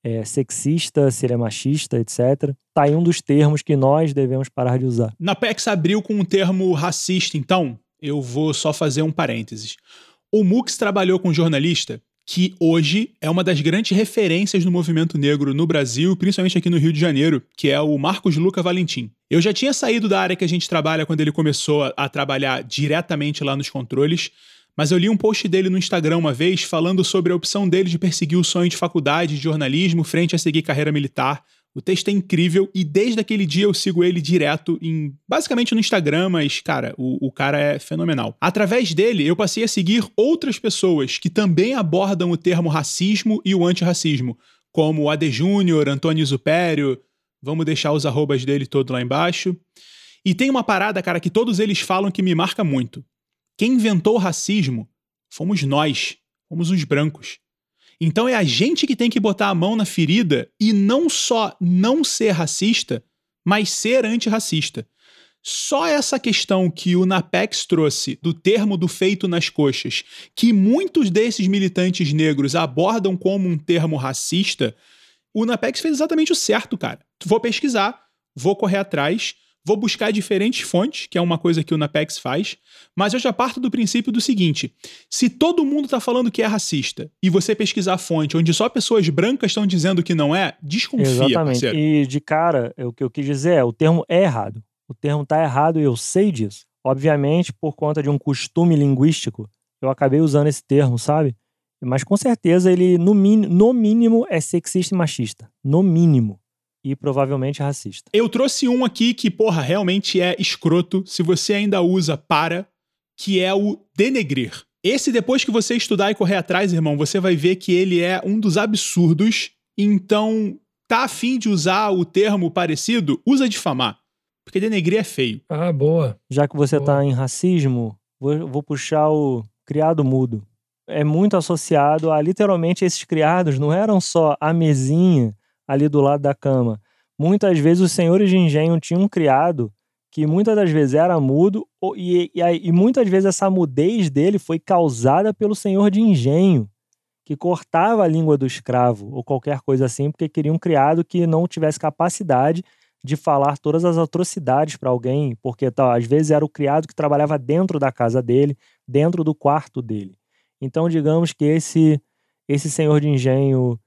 é, sexista, se ele é machista, etc. Tá aí um dos termos que nós devemos parar de usar. Na PEX abriu com o termo racista, então eu vou só fazer um parênteses. O Mux trabalhou com um jornalista que hoje é uma das grandes referências no movimento negro no Brasil, principalmente aqui no Rio de Janeiro, que é o Marcos Luca Valentim. Eu já tinha saído da área que a gente trabalha quando ele começou a trabalhar diretamente lá nos controles, mas eu li um post dele no Instagram uma vez falando sobre a opção dele de perseguir o sonho de faculdade de jornalismo frente a seguir carreira militar. O texto é incrível e desde aquele dia eu sigo ele direto em basicamente no Instagram, mas cara, o, o cara é fenomenal. Através dele eu passei a seguir outras pessoas que também abordam o termo racismo e o antirracismo, como o Ade Júnior, Antônio Zupério, vamos deixar os arrobas dele todo lá embaixo. E tem uma parada, cara, que todos eles falam que me marca muito. Quem inventou o racismo fomos nós, fomos os brancos. Então é a gente que tem que botar a mão na ferida e não só não ser racista, mas ser antirracista. Só essa questão que o Napex trouxe do termo do feito nas coxas, que muitos desses militantes negros abordam como um termo racista, o Napex fez exatamente o certo, cara. Vou pesquisar, vou correr atrás vou buscar diferentes fontes, que é uma coisa que o Napex faz, mas eu já parto do princípio do seguinte: se todo mundo está falando que é racista e você pesquisar a fonte onde só pessoas brancas estão dizendo que não é, desconfia, Exatamente. parceiro. E de cara, o que eu quis dizer é, o termo é errado. O termo está errado e eu sei disso. Obviamente, por conta de um costume linguístico, eu acabei usando esse termo, sabe? Mas com certeza ele, no, no mínimo, é sexista e machista. No mínimo e provavelmente racista. Eu trouxe um aqui que, porra, realmente é escroto, se você ainda usa para, que é o denegrir. Esse, depois que você estudar e correr atrás, irmão, você vai ver que ele é um dos absurdos. Então, tá afim de usar o termo parecido? Usa difamar. Porque denegrir é feio. Ah, boa. Já que você boa. tá em racismo, vou, vou puxar o criado mudo. É muito associado a literalmente esses criados não eram só a mesinha ali do lado da cama. Muitas vezes os senhores de engenho tinham um criado que muitas das vezes era mudo e, e, e muitas vezes essa mudez dele foi causada pelo senhor de engenho, que cortava a língua do escravo ou qualquer coisa assim, porque queria um criado que não tivesse capacidade de falar todas as atrocidades para alguém, porque tá, às vezes era o criado que trabalhava dentro da casa dele, dentro do quarto dele. Então, digamos que esse esse senhor de engenho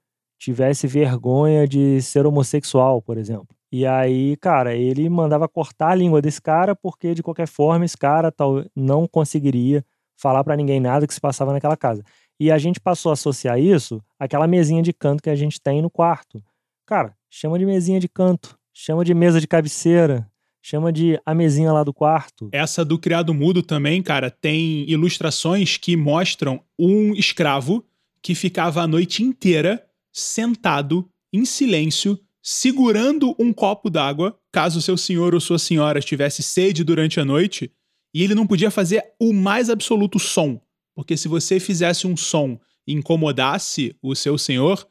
tivesse vergonha de ser homossexual, por exemplo. E aí, cara, ele mandava cortar a língua desse cara porque de qualquer forma esse cara tal não conseguiria falar para ninguém nada que se passava naquela casa. E a gente passou a associar isso àquela mesinha de canto que a gente tem no quarto. Cara, chama de mesinha de canto, chama de mesa de cabeceira, chama de a mesinha lá do quarto. Essa do criado mudo também, cara, tem ilustrações que mostram um escravo que ficava a noite inteira sentado em silêncio, segurando um copo d'água, caso seu senhor ou sua senhora tivesse sede durante a noite, e ele não podia fazer o mais absoluto som, porque se você fizesse um som e incomodasse o seu senhor,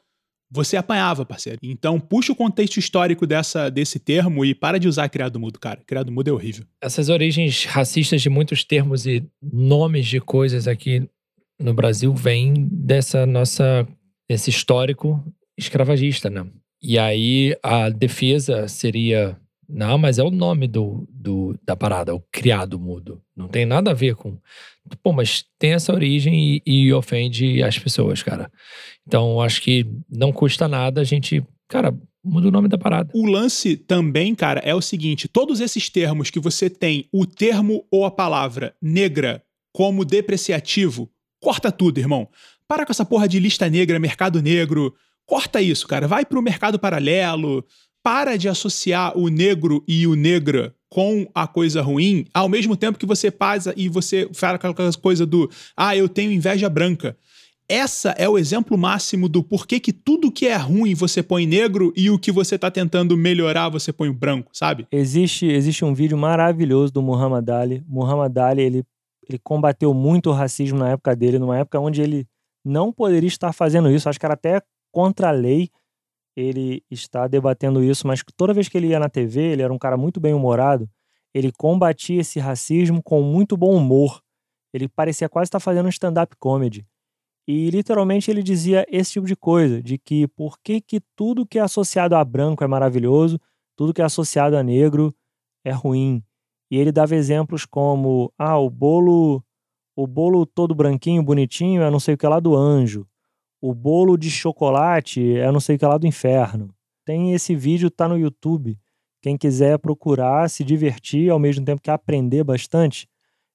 você apanhava, parceiro. Então, puxa o contexto histórico dessa, desse termo e para de usar criado mudo, cara. Criado mudo é horrível. Essas origens racistas de muitos termos e nomes de coisas aqui no Brasil vêm dessa nossa esse histórico escravagista, né? E aí a defesa seria não, mas é o nome do, do, da parada, o criado mudo. Não tem nada a ver com. Pô, mas tem essa origem e, e ofende as pessoas, cara. Então, acho que não custa nada a gente, cara, muda o nome da parada. O lance também, cara, é o seguinte: todos esses termos que você tem, o termo ou a palavra negra como depreciativo, corta tudo, irmão. Para com essa porra de lista negra, mercado negro. Corta isso, cara. Vai pro mercado paralelo para de associar o negro e o negra com a coisa ruim, ao mesmo tempo que você passa e você fala aquela coisa do ah, eu tenho inveja branca. Essa é o exemplo máximo do porquê que tudo que é ruim você põe negro e o que você está tentando melhorar você põe branco, sabe? Existe, existe um vídeo maravilhoso do Muhammad Ali. Muhammad Ali, ele, ele combateu muito o racismo na época dele, numa época onde ele não poderia estar fazendo isso, acho que era até contra a lei ele está debatendo isso, mas toda vez que ele ia na TV, ele era um cara muito bem humorado, ele combatia esse racismo com muito bom humor. Ele parecia quase estar fazendo um stand-up comedy. E literalmente ele dizia esse tipo de coisa, de que por que, que tudo que é associado a branco é maravilhoso, tudo que é associado a negro é ruim. E ele dava exemplos como, ah, o bolo, o bolo todo branquinho, bonitinho, é não sei o que lá do anjo o bolo de chocolate é não sei o que lá do inferno. Tem esse vídeo, tá no YouTube. Quem quiser procurar, se divertir, ao mesmo tempo que aprender bastante,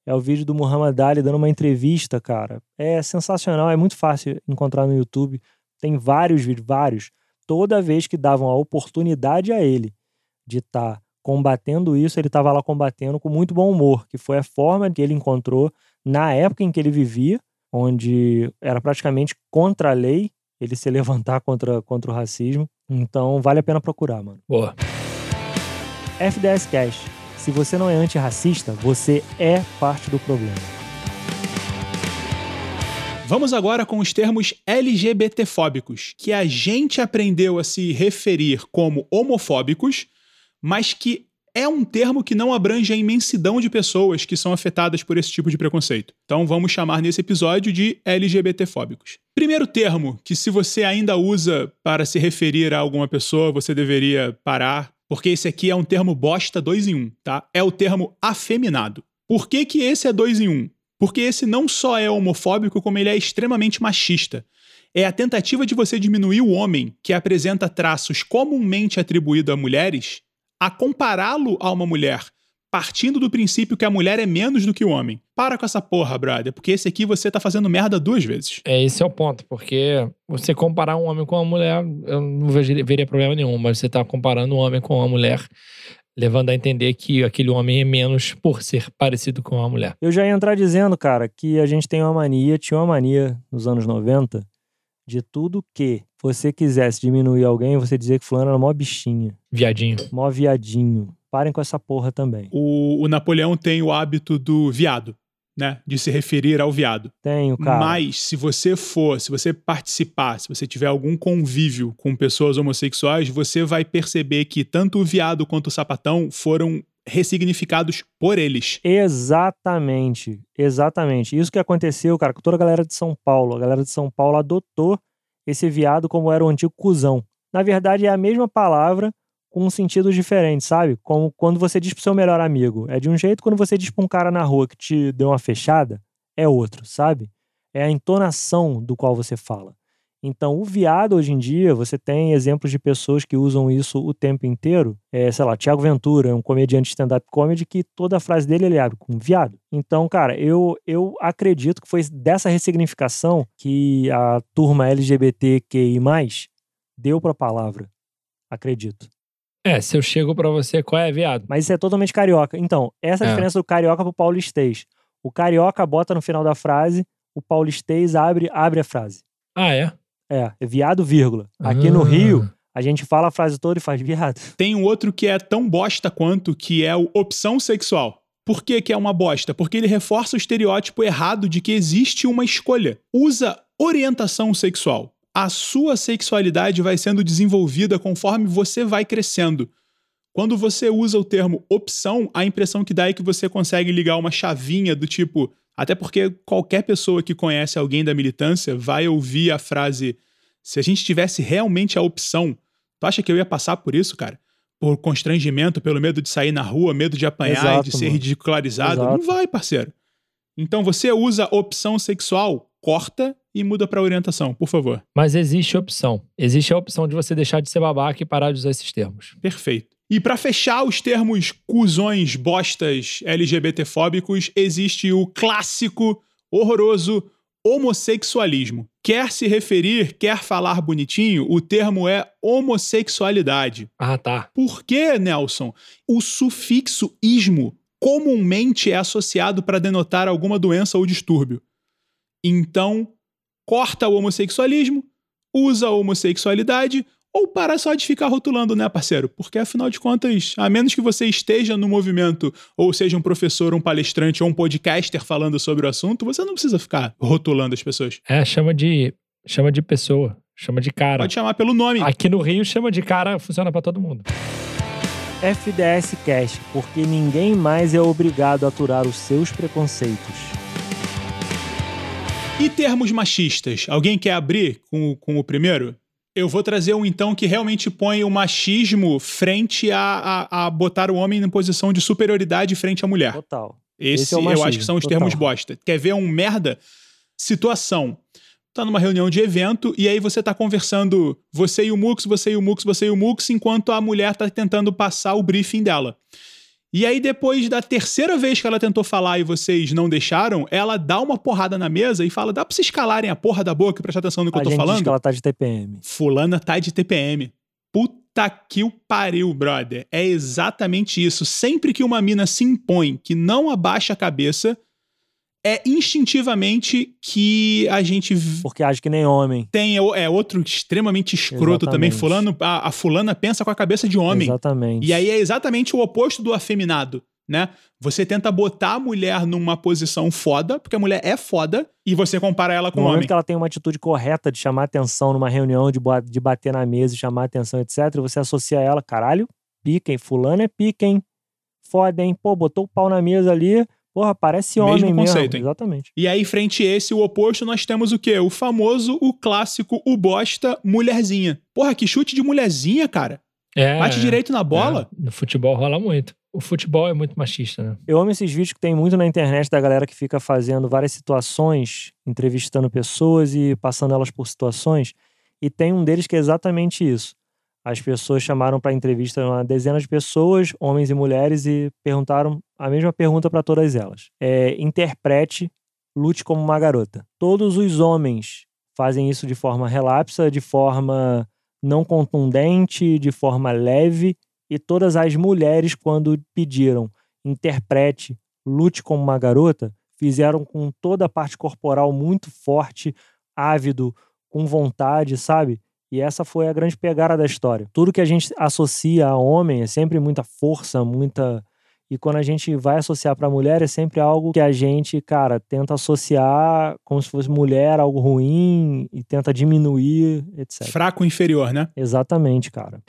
é o vídeo do Muhammad Ali dando uma entrevista, cara. É sensacional, é muito fácil encontrar no YouTube. Tem vários vídeos, vários. Toda vez que davam a oportunidade a ele de estar tá combatendo isso, ele estava lá combatendo com muito bom humor, que foi a forma que ele encontrou na época em que ele vivia onde era praticamente contra a lei ele se levantar contra, contra o racismo. Então vale a pena procurar, mano. Boa. FDS Cash. Se você não é antirracista, você é parte do problema. Vamos agora com os termos LGBTfóbicos, que a gente aprendeu a se referir como homofóbicos, mas que é um termo que não abrange a imensidão de pessoas que são afetadas por esse tipo de preconceito. Então vamos chamar nesse episódio de LGBTfóbicos. Primeiro termo que, se você ainda usa para se referir a alguma pessoa, você deveria parar, porque esse aqui é um termo bosta dois em um, tá? É o termo afeminado. Por que, que esse é dois em um? Porque esse não só é homofóbico, como ele é extremamente machista. É a tentativa de você diminuir o homem, que apresenta traços comumente atribuídos a mulheres, a compará-lo a uma mulher, partindo do princípio que a mulher é menos do que o homem. Para com essa porra, brother, porque esse aqui você tá fazendo merda duas vezes. É, esse é o ponto, porque você comparar um homem com uma mulher, eu não veria problema nenhum, mas você tá comparando um homem com uma mulher levando a entender que aquele homem é menos por ser parecido com uma mulher. Eu já ia entrar dizendo, cara, que a gente tem uma mania, tinha uma mania nos anos 90 de tudo que você quisesse diminuir alguém, você dizia que fulano era mó bichinha. Viadinho. Mó viadinho. Parem com essa porra também. O, o Napoleão tem o hábito do viado. Né, de se referir ao viado. Tenho, cara. Mas se você for, se você participar, se você tiver algum convívio com pessoas homossexuais, você vai perceber que tanto o viado quanto o sapatão foram ressignificados por eles. Exatamente, exatamente. Isso que aconteceu, cara, com toda a galera de São Paulo. A galera de São Paulo adotou esse viado como era o antigo cuzão. Na verdade, é a mesma palavra com um sentido diferente, sabe? Como quando você diz pro seu melhor amigo. É de um jeito, quando você diz pra um cara na rua que te deu uma fechada, é outro, sabe? é a entonação do qual você fala. Então, o viado, hoje em dia, você tem exemplos de pessoas que usam isso o tempo inteiro. É, sei lá, Tiago Ventura, um comediante stand-up comedy, que toda a frase dele ele abre com viado. Então, cara, eu, eu acredito que foi dessa ressignificação que a turma LGBTQI+, deu pra palavra. Acredito. É, se eu chego pra você, qual é, viado? Mas isso é totalmente carioca. Então, essa é a É. diferença do carioca pro paulistês. O carioca bota no final da frase, o paulistês abre, abre a frase. Ah, é? É, é viado, vírgula. Aqui no Ah. Rio, a gente fala a frase toda e faz viado. Tem um outro que é tão bosta quanto, que é o opção sexual. Por que, que é uma bosta? Porque ele reforça o estereótipo errado de que existe uma escolha. Usa orientação sexual. A sua sexualidade vai sendo desenvolvida conforme você vai crescendo. Quando você usa o termo opção, a impressão que dá é que você consegue ligar uma chavinha do tipo. Até porque qualquer pessoa que conhece alguém da militância vai ouvir a frase: se a gente tivesse realmente a opção, tu acha que eu ia passar por isso, cara? Por constrangimento, pelo medo de sair na rua, medo de apanhar Exato, e de ser mano. ridicularizado? Exato. Não vai, parceiro. Então você usa opção sexual, corta e muda pra orientação, por favor. Mas existe opção. Existe a opção de você deixar de ser babaca e parar de usar esses termos. Perfeito. E pra fechar os termos cuzões, bostas, LGBTfóbicos, existe o clássico, horroroso homossexualismo. Quer se referir, quer falar bonitinho, o termo é homossexualidade. Ah, tá. Por que, Nelson? O sufixo ismo comumente é associado para denotar alguma doença ou distúrbio. Então, corta o homossexualismo, usa a homossexualidade ou para só de ficar rotulando, né, parceiro? Porque afinal de contas, a menos que você esteja no movimento ou seja um professor, um palestrante ou um podcaster falando sobre o assunto, você não precisa ficar rotulando as pessoas. É, chama de, chama de pessoa. Chama de cara. Pode chamar pelo nome. Aqui no Rio, chama de cara, funciona pra todo mundo. FDS Cast, porque ninguém mais é obrigado a aturar os seus preconceitos. E termos machistas? Alguém quer abrir com, com o primeiro? Eu vou trazer um então que realmente põe o machismo frente a, a, a botar o homem em posição de superioridade frente à mulher. Total. Esse, Esse é o eu machismo, acho que são os total. termos bosta. Quer ver um merda? Situação. Tá numa reunião de evento e aí você tá conversando, você e o Mux, você e o Mux, você e o Mux, enquanto a mulher tá tentando passar o briefing dela. E aí, depois da terceira vez que ela tentou falar e vocês não deixaram, ela dá uma porrada na mesa e fala: dá pra vocês calarem a porra da boca e prestar atenção no que A eu tô gente diz falando? que ela tá de TPM. Fulana tá de TPM. Puta que o pariu, brother. É exatamente isso. Sempre que uma mina se impõe, que não abaixa a cabeça, é instintivamente que a gente Porque age que nem homem. tem. É outro extremamente escroto também. Exatamente. Fulano, a, a fulana pensa com a cabeça de homem. Exatamente. E aí é exatamente o oposto do afeminado, né? Você tenta botar a mulher numa posição foda, porque a mulher é foda, e você compara ela com o momento homem. que ela tem uma atitude correta de chamar atenção numa reunião, de, de bater na mesa e chamar atenção, etc., você associa ela, caralho, hein? Fulano é hein? Foda, hein? Pô, botou o pau na mesa ali, porra, parece Mesmo homem mesmo. conceito, hein? Exatamente. E aí, frente a esse, o oposto, nós temos o quê? O famoso, o clássico, o bosta, mulherzinha. Porra, que chute de mulherzinha, cara. É, Bate é. direito na bola. É, no futebol rola muito. O futebol é muito machista, né? Eu amo esses vídeos que tem muito na internet da galera que fica fazendo várias situações, entrevistando pessoas e passando elas por situações. E tem um deles que é exatamente isso. As pessoas chamaram para entrevista uma dezena de pessoas, homens e mulheres, e perguntaram a mesma pergunta para todas elas. É, interprete, lute como uma garota. Todos os homens fazem isso de forma relapsa, de forma não contundente, de forma leve, e todas as mulheres, quando pediram interprete, lute como uma garota, fizeram com toda a parte corporal muito forte, ávido, com vontade, sabe? E essa foi a grande pegada da história. Tudo que a gente associa a homem é sempre muita força, muita. E quando a gente vai associar para mulher, é sempre algo que a gente, cara, tenta associar como se fosse mulher, algo ruim, e tenta diminuir, etc. Fraco inferior, né? Exatamente, cara.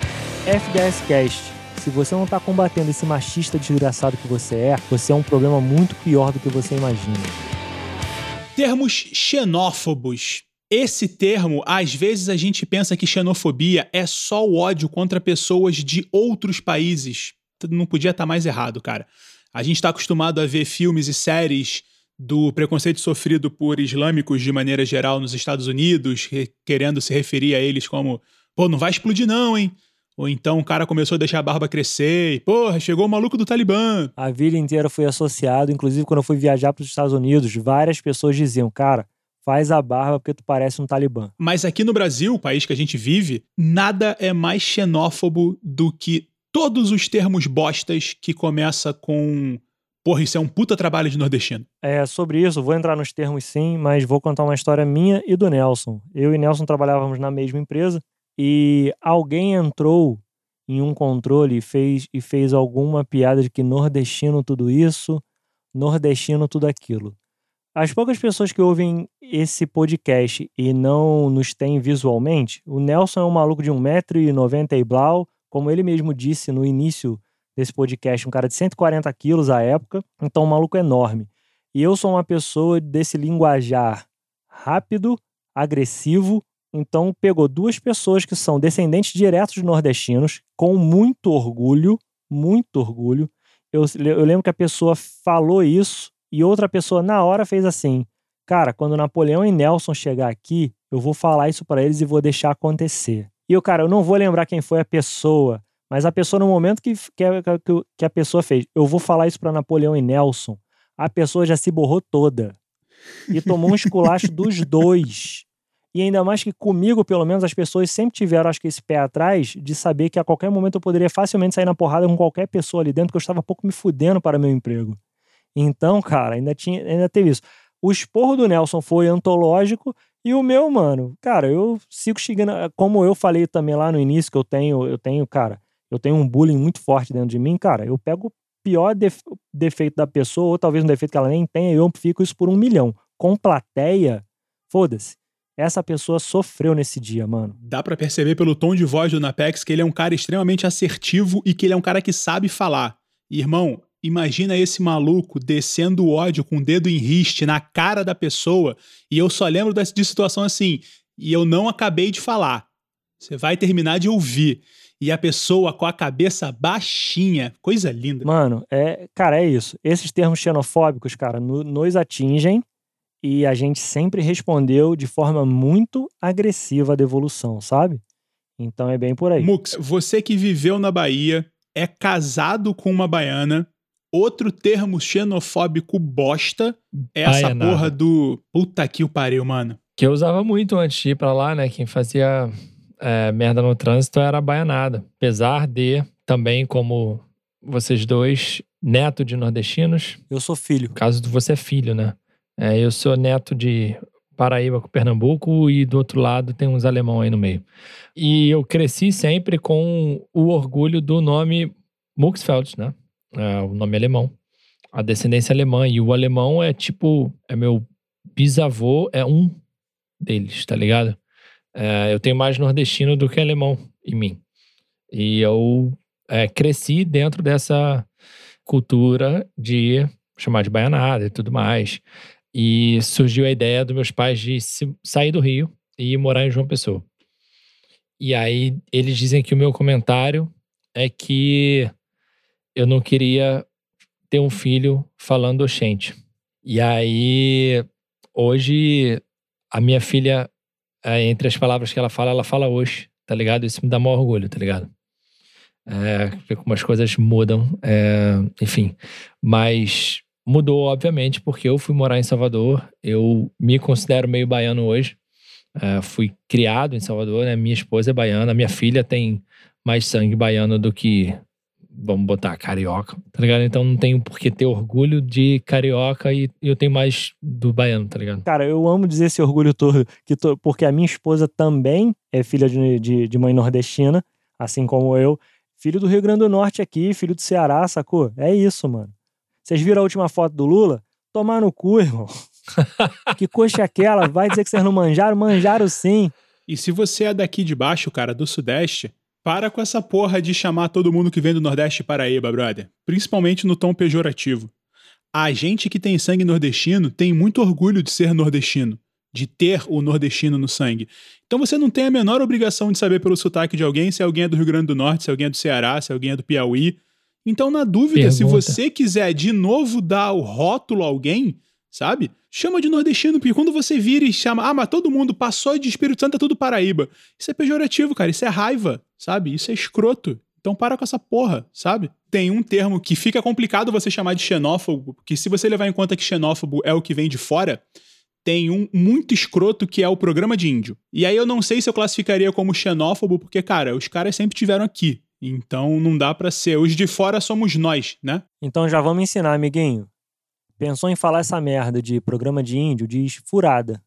FDS Cast. Se você não tá combatendo esse machista desgraçado que você é, você é um problema muito pior do que você imagina. Termos xenófobos. Esse termo, às vezes a gente pensa que xenofobia é só o ódio contra pessoas de outros países. Não podia estar mais errado, cara. A gente está acostumado a ver filmes e séries do preconceito sofrido por islâmicos de maneira geral nos Estados Unidos, querendo se referir a eles como, pô, não vai explodir não, hein? Ou então o cara começou a deixar a barba crescer e, porra, chegou o maluco do Talibã. A vida inteira fui associado, inclusive quando eu fui viajar para os Estados Unidos, várias pessoas diziam, cara, faz a barba porque tu parece um talibã. Mas aqui no Brasil, o país que a gente vive, nada é mais xenófobo do que todos os termos bostas que começa com Porra, isso é um puta trabalho de nordestino. É, sobre isso, vou entrar nos termos sim, mas vou contar uma história minha e do Nelson. Eu e Nelson trabalhávamos na mesma empresa e alguém entrou em um controle e fez, e fez alguma piada de que nordestino tudo isso, nordestino tudo aquilo. As poucas pessoas que ouvem esse podcast e não nos têm visualmente, o Nelson é um maluco de 1,90m e blau, como ele mesmo disse no início desse podcast, um cara de 140 quilos à época, então um maluco enorme. E eu sou uma pessoa desse linguajar rápido, agressivo, então pegou duas pessoas que são descendentes diretos de nordestinos, com muito orgulho, muito orgulho. Eu, eu lembro que a pessoa falou isso e outra pessoa na hora fez assim: Cara, quando Napoleão e Nelson chegar aqui, eu vou falar isso para eles e vou deixar acontecer. E eu, cara, eu não vou lembrar quem foi a pessoa, mas a pessoa, no momento que, que, que a pessoa fez, eu vou falar isso para Napoleão e Nelson, a pessoa já se borrou toda. E tomou um esculacho dos dois. E ainda mais que comigo, pelo menos, as pessoas sempre tiveram, acho que, esse pé atrás de saber que a qualquer momento eu poderia facilmente sair na porrada com qualquer pessoa ali dentro, que eu estava pouco me fudendo para meu emprego. Então, cara, ainda, tinha, ainda teve isso. O esporro do Nelson foi antológico e o meu, mano, cara, eu sigo chegando. Como eu falei também lá no início, que eu tenho, eu tenho, cara, eu tenho um bullying muito forte dentro de mim, cara, eu pego o pior defeito da pessoa, ou talvez um defeito que ela nem tenha, e eu amplifico isso por um milhão. Com plateia, foda-se. Essa pessoa sofreu nesse dia, mano. Dá para perceber pelo tom de voz do Napex que ele é um cara extremamente assertivo e que ele é um cara que sabe falar. irmão, imagina esse maluco descendo o ódio com o dedo em riste na cara da pessoa, e eu só lembro de situação assim, e eu não acabei de falar. Você vai terminar de ouvir e a pessoa com a cabeça baixinha. Coisa linda. Mano, é, cara, é isso. Esses termos xenofóbicos, cara, no, nos atingem e a gente sempre respondeu de forma muito agressiva à devolução, sabe? Então é bem por aí. Mux, você que viveu na Bahia, é casado com uma baiana, outro termo xenofóbico bosta é essa Baianada. porra do puta que o pariu, mano. Que eu usava muito antes de ir pra lá, né? Quem fazia é, merda no trânsito era a baianada. Apesar de também, como vocês dois, neto de nordestinos. Eu sou filho. Caso de você é filho, né? É, eu sou neto de Paraíba com Pernambuco e do outro lado tem uns alemão aí no meio. E eu cresci sempre com o orgulho do nome Muxfeld, né? É, o nome alemão. A descendência alemã. E o alemão é tipo, é meu bisavô, é um deles, tá ligado? É, eu tenho mais nordestino do que alemão em mim. E eu é, cresci dentro dessa cultura de chamar de baianada e tudo mais. E surgiu a ideia dos meus pais de sair do Rio e morar em João Pessoa. E aí eles dizem que o meu comentário é que eu não queria ter um filho falando oxente. E aí hoje a minha filha é, entre as palavras que ela fala, ela fala hoje, tá ligado? Isso me dá maior orgulho, tá ligado? É, ver como as coisas mudam, é, enfim. Mas mudou, obviamente, porque eu fui morar em Salvador. Eu me considero meio baiano hoje. É, fui criado em Salvador, né? Minha esposa é baiana, minha filha tem mais sangue baiano do que vamos botar carioca, tá ligado? Então não tenho por que ter orgulho de carioca e eu tenho mais do baiano, tá ligado? Cara, eu amo dizer esse orgulho todo, que tô, porque a minha esposa também é filha de, de, de, mãe nordestina, assim como eu. Filho do Rio Grande do Norte aqui, filho do Ceará, sacou? É isso, mano. Vocês viram a última foto do Lula? Tomar no cu, irmão. que coxa é aquela? Vai dizer que vocês não manjaram? Manjaram sim. E se você é daqui de baixo, cara, do Sudeste, para com essa porra de chamar todo mundo que vem do Nordeste Paraíba, brother. Principalmente no tom pejorativo. A gente que tem sangue nordestino tem muito orgulho de ser nordestino, de ter o nordestino no sangue. Então você não tem a menor obrigação de saber pelo sotaque de alguém se alguém é do Rio Grande do Norte, se alguém é do Ceará, se alguém é do Piauí. Então, na dúvida, Pergunta. se você quiser de novo dar o rótulo a alguém, sabe? Chama de nordestino, porque quando você vira e chama, ah, mas todo mundo passou de Espírito Santo é tudo Paraíba. Isso é pejorativo, cara, isso é raiva, sabe? Isso é escroto. Então para com essa porra, sabe? Tem um termo que fica complicado você chamar de xenófobo, porque se você levar em conta que xenófobo é o que vem de fora, tem um muito escroto que é o programa de índio. E aí eu não sei se eu classificaria como xenófobo, porque, cara, os caras sempre tiveram aqui. Então não dá para ser. Os de fora somos nós, né? Então já vamos ensinar, amiguinho. Pensou em falar essa merda de programa de índio? Diz furada.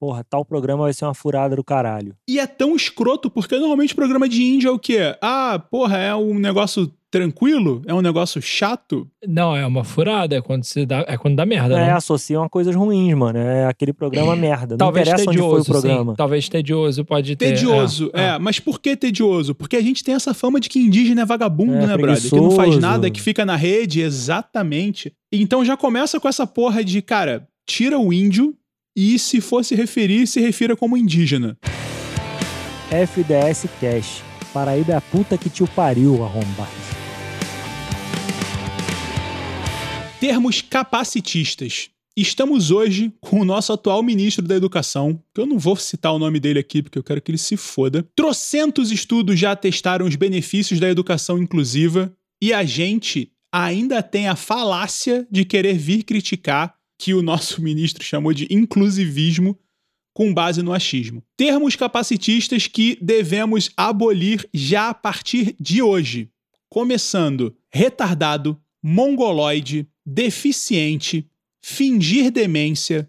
Porra, tal programa vai ser uma furada do caralho. E é tão escroto porque normalmente programa de índio é o quê? Ah, porra, é um negócio tranquilo? É um negócio chato? Não, é uma furada, é quando, se dá, é quando dá merda, É, né? associam a coisas ruins, mano. É aquele programa merda. Não Talvez interessa onde tedioso, foi o programa. sim. Talvez tedioso pode ter. Tedioso, é, é, Mas por que tedioso? Porque a gente tem essa fama de que indígena é vagabundo, É, né, brother? Que não faz nada, que fica na rede, exatamente. Então já começa com essa porra de, cara, tira o índio e se for se referir, se refira como indígena. FDS Cash. Paraíba é a puta que te pariu, arrombado. Termos capacitistas. Estamos hoje com o nosso atual ministro da Educação, que eu não vou citar o nome dele aqui porque eu quero que ele se foda. Trocentos estudos já atestaram os benefícios da educação inclusiva e a gente ainda tem a falácia de querer vir criticar que o nosso ministro chamou de inclusivismo com base no achismo. Termos capacitistas que devemos abolir já a partir de hoje. Começando retardado, mongoloide, deficiente, fingir demência,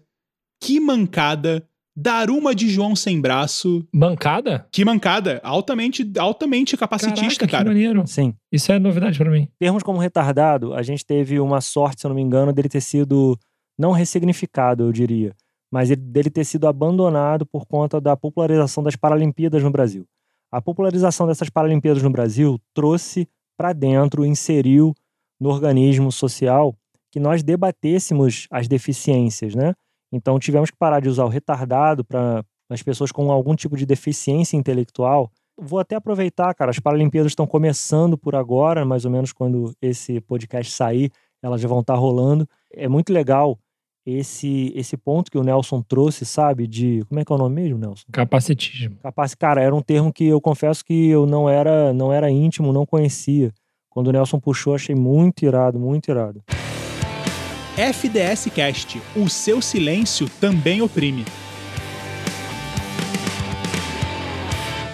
que mancada, dar uma de João sem braço. Bancada? Que mancada, altamente, altamente capacitista, Caraca, que cara. maneiro. Sim. Isso é novidade pra mim. Termos como retardado, a gente teve uma sorte, se eu não me engano, dele ter sido não ressignificado, eu diria, mas ele- dele ter sido abandonado por conta da popularização das Paralimpíadas no Brasil. A popularização dessas Paralimpíadas no Brasil trouxe para dentro, inseriu no organismo social que nós debatêssemos as deficiências, né? Então tivemos que parar de usar o retardado para as pessoas com algum tipo de deficiência intelectual. Vou até aproveitar, cara, as Paralimpíadas estão começando por agora, mais ou menos quando esse podcast sair, elas já vão estar rolando. É muito legal esse esse ponto que o Nelson trouxe, sabe? De como é que é o nome mesmo, Nelson? Capacitismo. Capaz, cara, era um termo que eu confesso que eu não era não era íntimo, não conhecia. Quando o Nelson puxou, achei muito irado, muito irado. FDS Cast, o seu silêncio também oprime.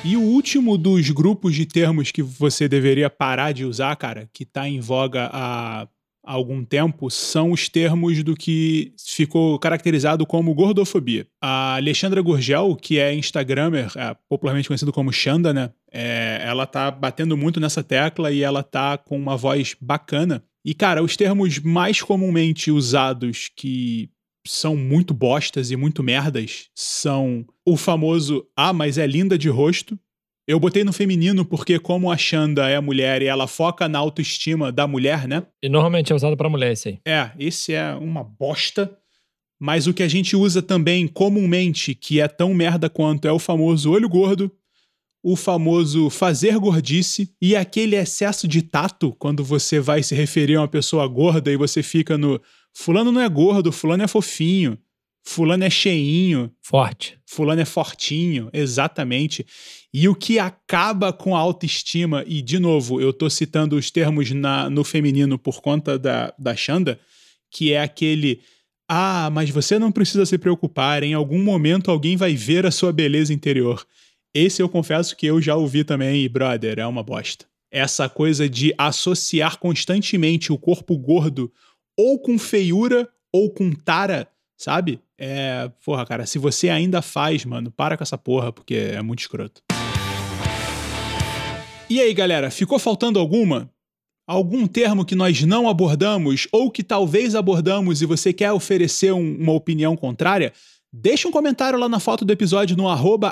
E o último dos grupos de termos que você deveria parar de usar, cara, que tá em voga há algum tempo, são os termos do que ficou caracterizado como gordofobia. A Alexandra Gurgel, que é Instagrammer, é, popularmente conhecido como Xanda, né? É, ela tá batendo muito nessa tecla e ela tá com uma voz bacana. E, cara, os termos mais comumente usados que são muito bostas e muito merdas são o famoso Ah, mas é linda de rosto. Eu botei no feminino porque, como a Xanda é mulher e ela foca na autoestima da mulher, né? E normalmente é usado pra mulher esse aí. É, esse é uma bosta. Mas o que a gente usa também comumente, que é tão merda quanto, é o famoso olho gordo, o famoso fazer gordice e aquele excesso de tato quando você vai se referir a uma pessoa gorda e você fica no fulano não é gordo, fulano é fofinho, fulano é cheinho, Forte. fulano é fortinho, exatamente. E o que acaba com a autoestima, e de novo, eu tô citando os termos na, no feminino por conta da, da Xanda, que é aquele. Ah, mas você não precisa se preocupar, em algum momento alguém vai ver a sua beleza interior. Esse eu confesso que eu já ouvi também, e brother, é uma bosta. Essa coisa de associar constantemente o corpo gordo ou com feiura ou com tara, sabe? É, porra, cara, se você ainda faz, mano, para com essa porra, porque é muito escroto. E aí, galera, ficou faltando alguma? Algum termo que nós não abordamos ou que talvez abordamos e você quer oferecer um- uma opinião contrária? Deixa um comentário lá na foto do episódio no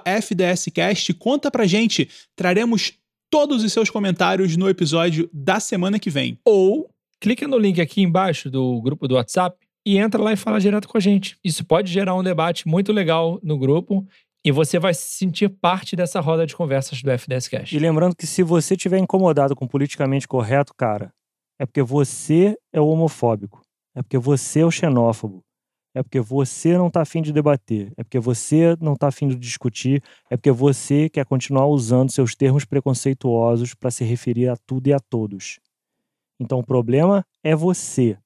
FDScast, conta pra gente. Traremos todos os seus comentários no episódio da semana que vem. Ou clica no link aqui embaixo do grupo do WhatsApp e entra lá e fala direto com a gente. Isso pode gerar um debate muito legal no grupo e você vai se sentir parte dessa roda de conversas do FDS Cash. E lembrando que se você tiver incomodado com politicamente correto, cara, é porque você é o homofóbico. É porque você é o xenófobo. é porque você não está afim de debater, é porque você não está afim de discutir, é porque você quer continuar usando seus termos preconceituosos para se referir a tudo e a todos. Então o problema é você.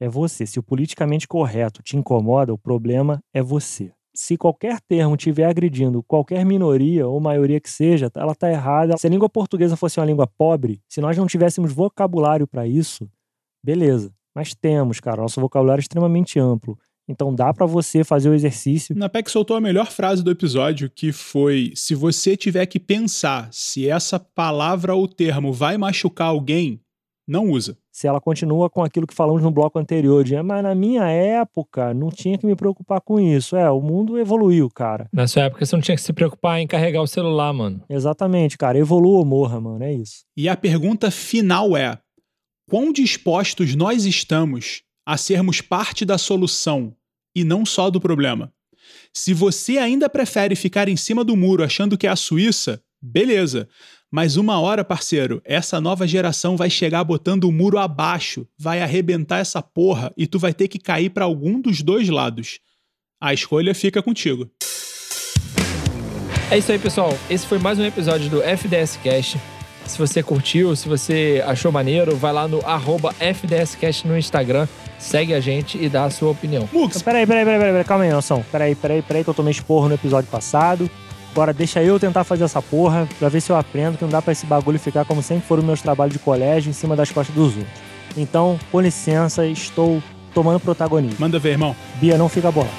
É você. Se o politicamente correto te incomoda, o problema é você. Se qualquer termo estiver agredindo qualquer minoria ou maioria que seja, ela está errada. Se a língua portuguesa fosse uma língua pobre, se nós não tivéssemos vocabulário para isso, beleza. Mas temos, cara. Nosso vocabulário é extremamente amplo. Então dá para você fazer o exercício. Na PEC soltou a melhor frase do episódio, que foi: se você tiver que pensar se essa palavra ou termo vai machucar alguém, não usa. Se ela continua com aquilo que falamos no bloco anterior, de, mas na minha época não tinha que me preocupar com isso. É, o mundo evoluiu, cara. Na sua época você não tinha que se preocupar em carregar o celular, mano. Exatamente, cara. Evolua ou morra, mano. É isso. E a pergunta final é: quão dispostos nós estamos a sermos parte da solução e não só do problema. Se você ainda prefere ficar em cima do muro achando que é a Suíça, beleza. Mas uma hora, parceiro, essa nova geração vai chegar botando o muro abaixo, vai arrebentar essa porra e tu vai ter que cair para algum dos dois lados. A escolha fica contigo. É isso aí, pessoal. Esse foi mais um episódio do FDS Cast. Se você curtiu, se você achou maneiro, vai lá no arroba FDScast no Instagram, segue a gente e dá a sua opinião. Mux! Peraí, peraí, peraí, peraí, calma aí, noção. Peraí, peraí, peraí, que eu tomei esporro no episódio passado. Agora deixa eu tentar fazer essa porra pra ver se eu aprendo, que não dá pra esse bagulho ficar como sempre foram meus trabalhos de colégio em cima das costas dos outros. Então, com licença, estou tomando protagonismo. Manda ver, irmão. Bia, não fica bolado.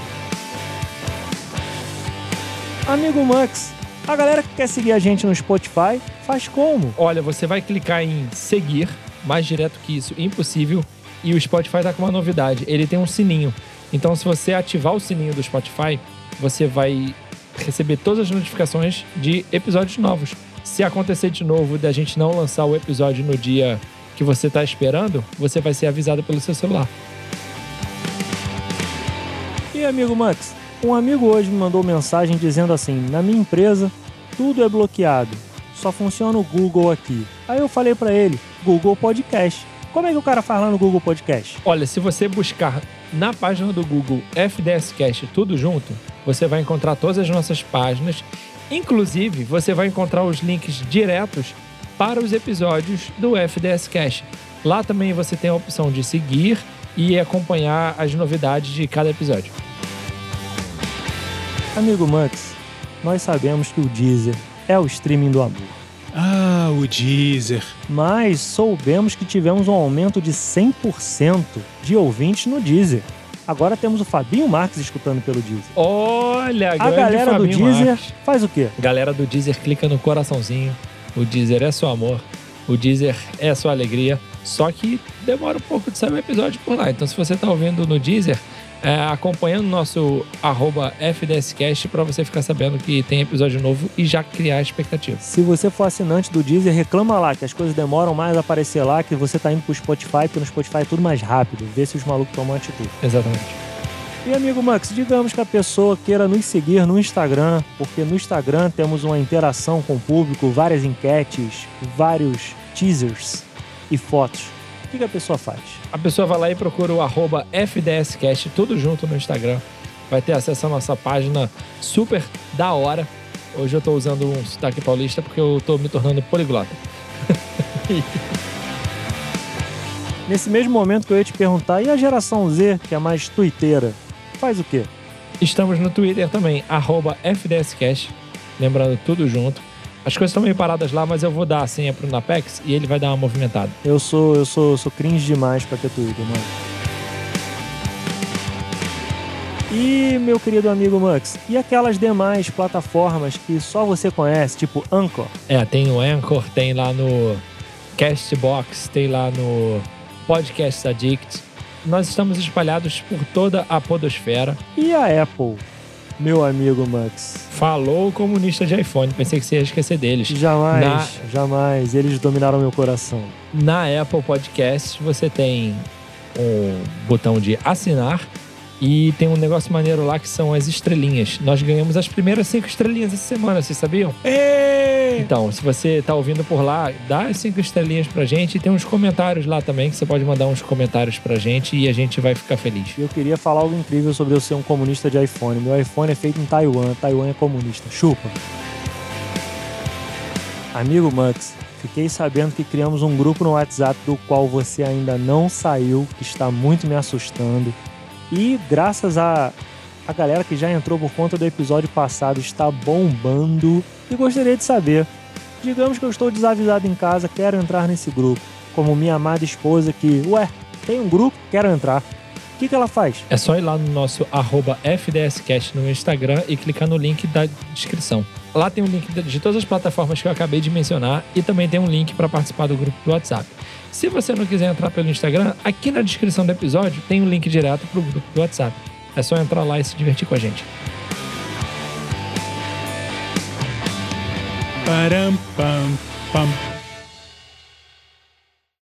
Amigo Max, a galera que quer seguir a gente no Spotify, faz como? Olha, você vai clicar em seguir, mais direto que isso, impossível. E o Spotify tá com uma novidade, ele tem um sininho. Então, se você ativar o sininho do Spotify, você vai receber todas as notificações de episódios novos. Se acontecer de novo da gente não lançar o episódio no dia que você está esperando, você vai ser avisado pelo seu celular. E amigo Max, um amigo hoje me mandou mensagem dizendo assim: na minha empresa tudo é bloqueado, só funciona o Google aqui. Aí eu falei para ele: Google Podcast. Como é que o cara faz lá no Google Podcast? Olha, se você buscar na página do Google FDScast tudo junto, você vai encontrar todas as nossas páginas. Inclusive, você vai encontrar os links diretos para os episódios do FDScast. Lá também você tem a opção de seguir e acompanhar as novidades de cada episódio. Amigo Max, nós sabemos que o Deezer é o streaming do amor. Ah, o Deezer. Mas soubemos que tivemos um aumento de 100% de ouvintes no Deezer. Agora temos o Fabinho Marques escutando pelo Deezer. Olha, A galera do Fabinho Deezer Marques. faz o quê? Galera do Deezer, clica no coraçãozinho. O Deezer é seu amor. O Deezer é sua alegria. Só que demora um pouco de sair um episódio por lá. Então, se você está ouvindo no Deezer, é, acompanhando o nosso arroba FDScast para você ficar sabendo que tem episódio novo e já criar a expectativa. Se você for assinante do Deezer, reclama lá que as coisas demoram mais a aparecer lá, que você tá indo pro Spotify, porque no Spotify é tudo mais rápido. Vê se os malucos tomam atitude. Exatamente. E amigo Max, digamos que a pessoa queira nos seguir no Instagram, porque no Instagram temos uma interação com o público, várias enquetes, vários teasers e fotos. O que, que a pessoa faz? A pessoa vai lá e procura o arroba FDScast, tudo junto no Instagram. Vai ter acesso à nossa página super da hora. Hoje eu tô usando um sotaque paulista porque eu tô me tornando poliglota. Nesse mesmo momento que eu ia te perguntar, e a geração Z, que é mais tuiteira, faz o quê? Estamos no Twitter também, arroba FDScast. Lembrando, tudo junto. As coisas estão meio paradas lá, mas eu vou dar a senha pro Napex e ele vai dar uma movimentada. Eu sou, eu sou, sou cringe demais pra ter Twitter, mano. E meu querido amigo Max, e aquelas demais plataformas que só você conhece, tipo Anchor? É, tem o Anchor, tem lá no Castbox, tem lá no Podcast Addict. Nós estamos espalhados por toda a podosfera. E a Apple, meu amigo Max? Falou o comunista de iPhone, pensei que você ia esquecer deles. Jamais, Na- jamais. Eles dominaram meu coração. Na Apple Podcast você tem um botão de assinar e tem um negócio maneiro lá que são as estrelinhas. Nós ganhamos as primeiras cinco estrelinhas essa semana, vocês sabiam? Aê! Então, se você tá ouvindo por lá, dá as cinco estrelinhas pra gente e tem uns comentários lá também, que você pode mandar uns comentários pra gente e a gente vai ficar feliz. Eu queria falar algo incrível sobre eu ser um comunista de iPhone. Meu iPhone é feito em Taiwan. Taiwan é comunista. Chupa. Amigo Mux, fiquei sabendo que criamos um grupo no WhatsApp do qual você ainda não saiu, que está muito me assustando. E graças a a galera que já entrou por conta do episódio passado está bombando e gostaria de saber. Digamos que eu estou desavisado em casa, quero entrar nesse grupo. Como minha amada esposa que, ué, tem um grupo, quero entrar. O que, que ela faz? É só ir lá no nosso FDScast no Instagram e clicar no link da descrição. Lá tem um link de todas as plataformas que eu acabei de mencionar e também tem um link para participar do grupo do WhatsApp. Se você não quiser entrar pelo Instagram, aqui na descrição do episódio tem um link direto para o grupo do WhatsApp. É só entrar lá e se divertir com a gente. Param, pam, pam.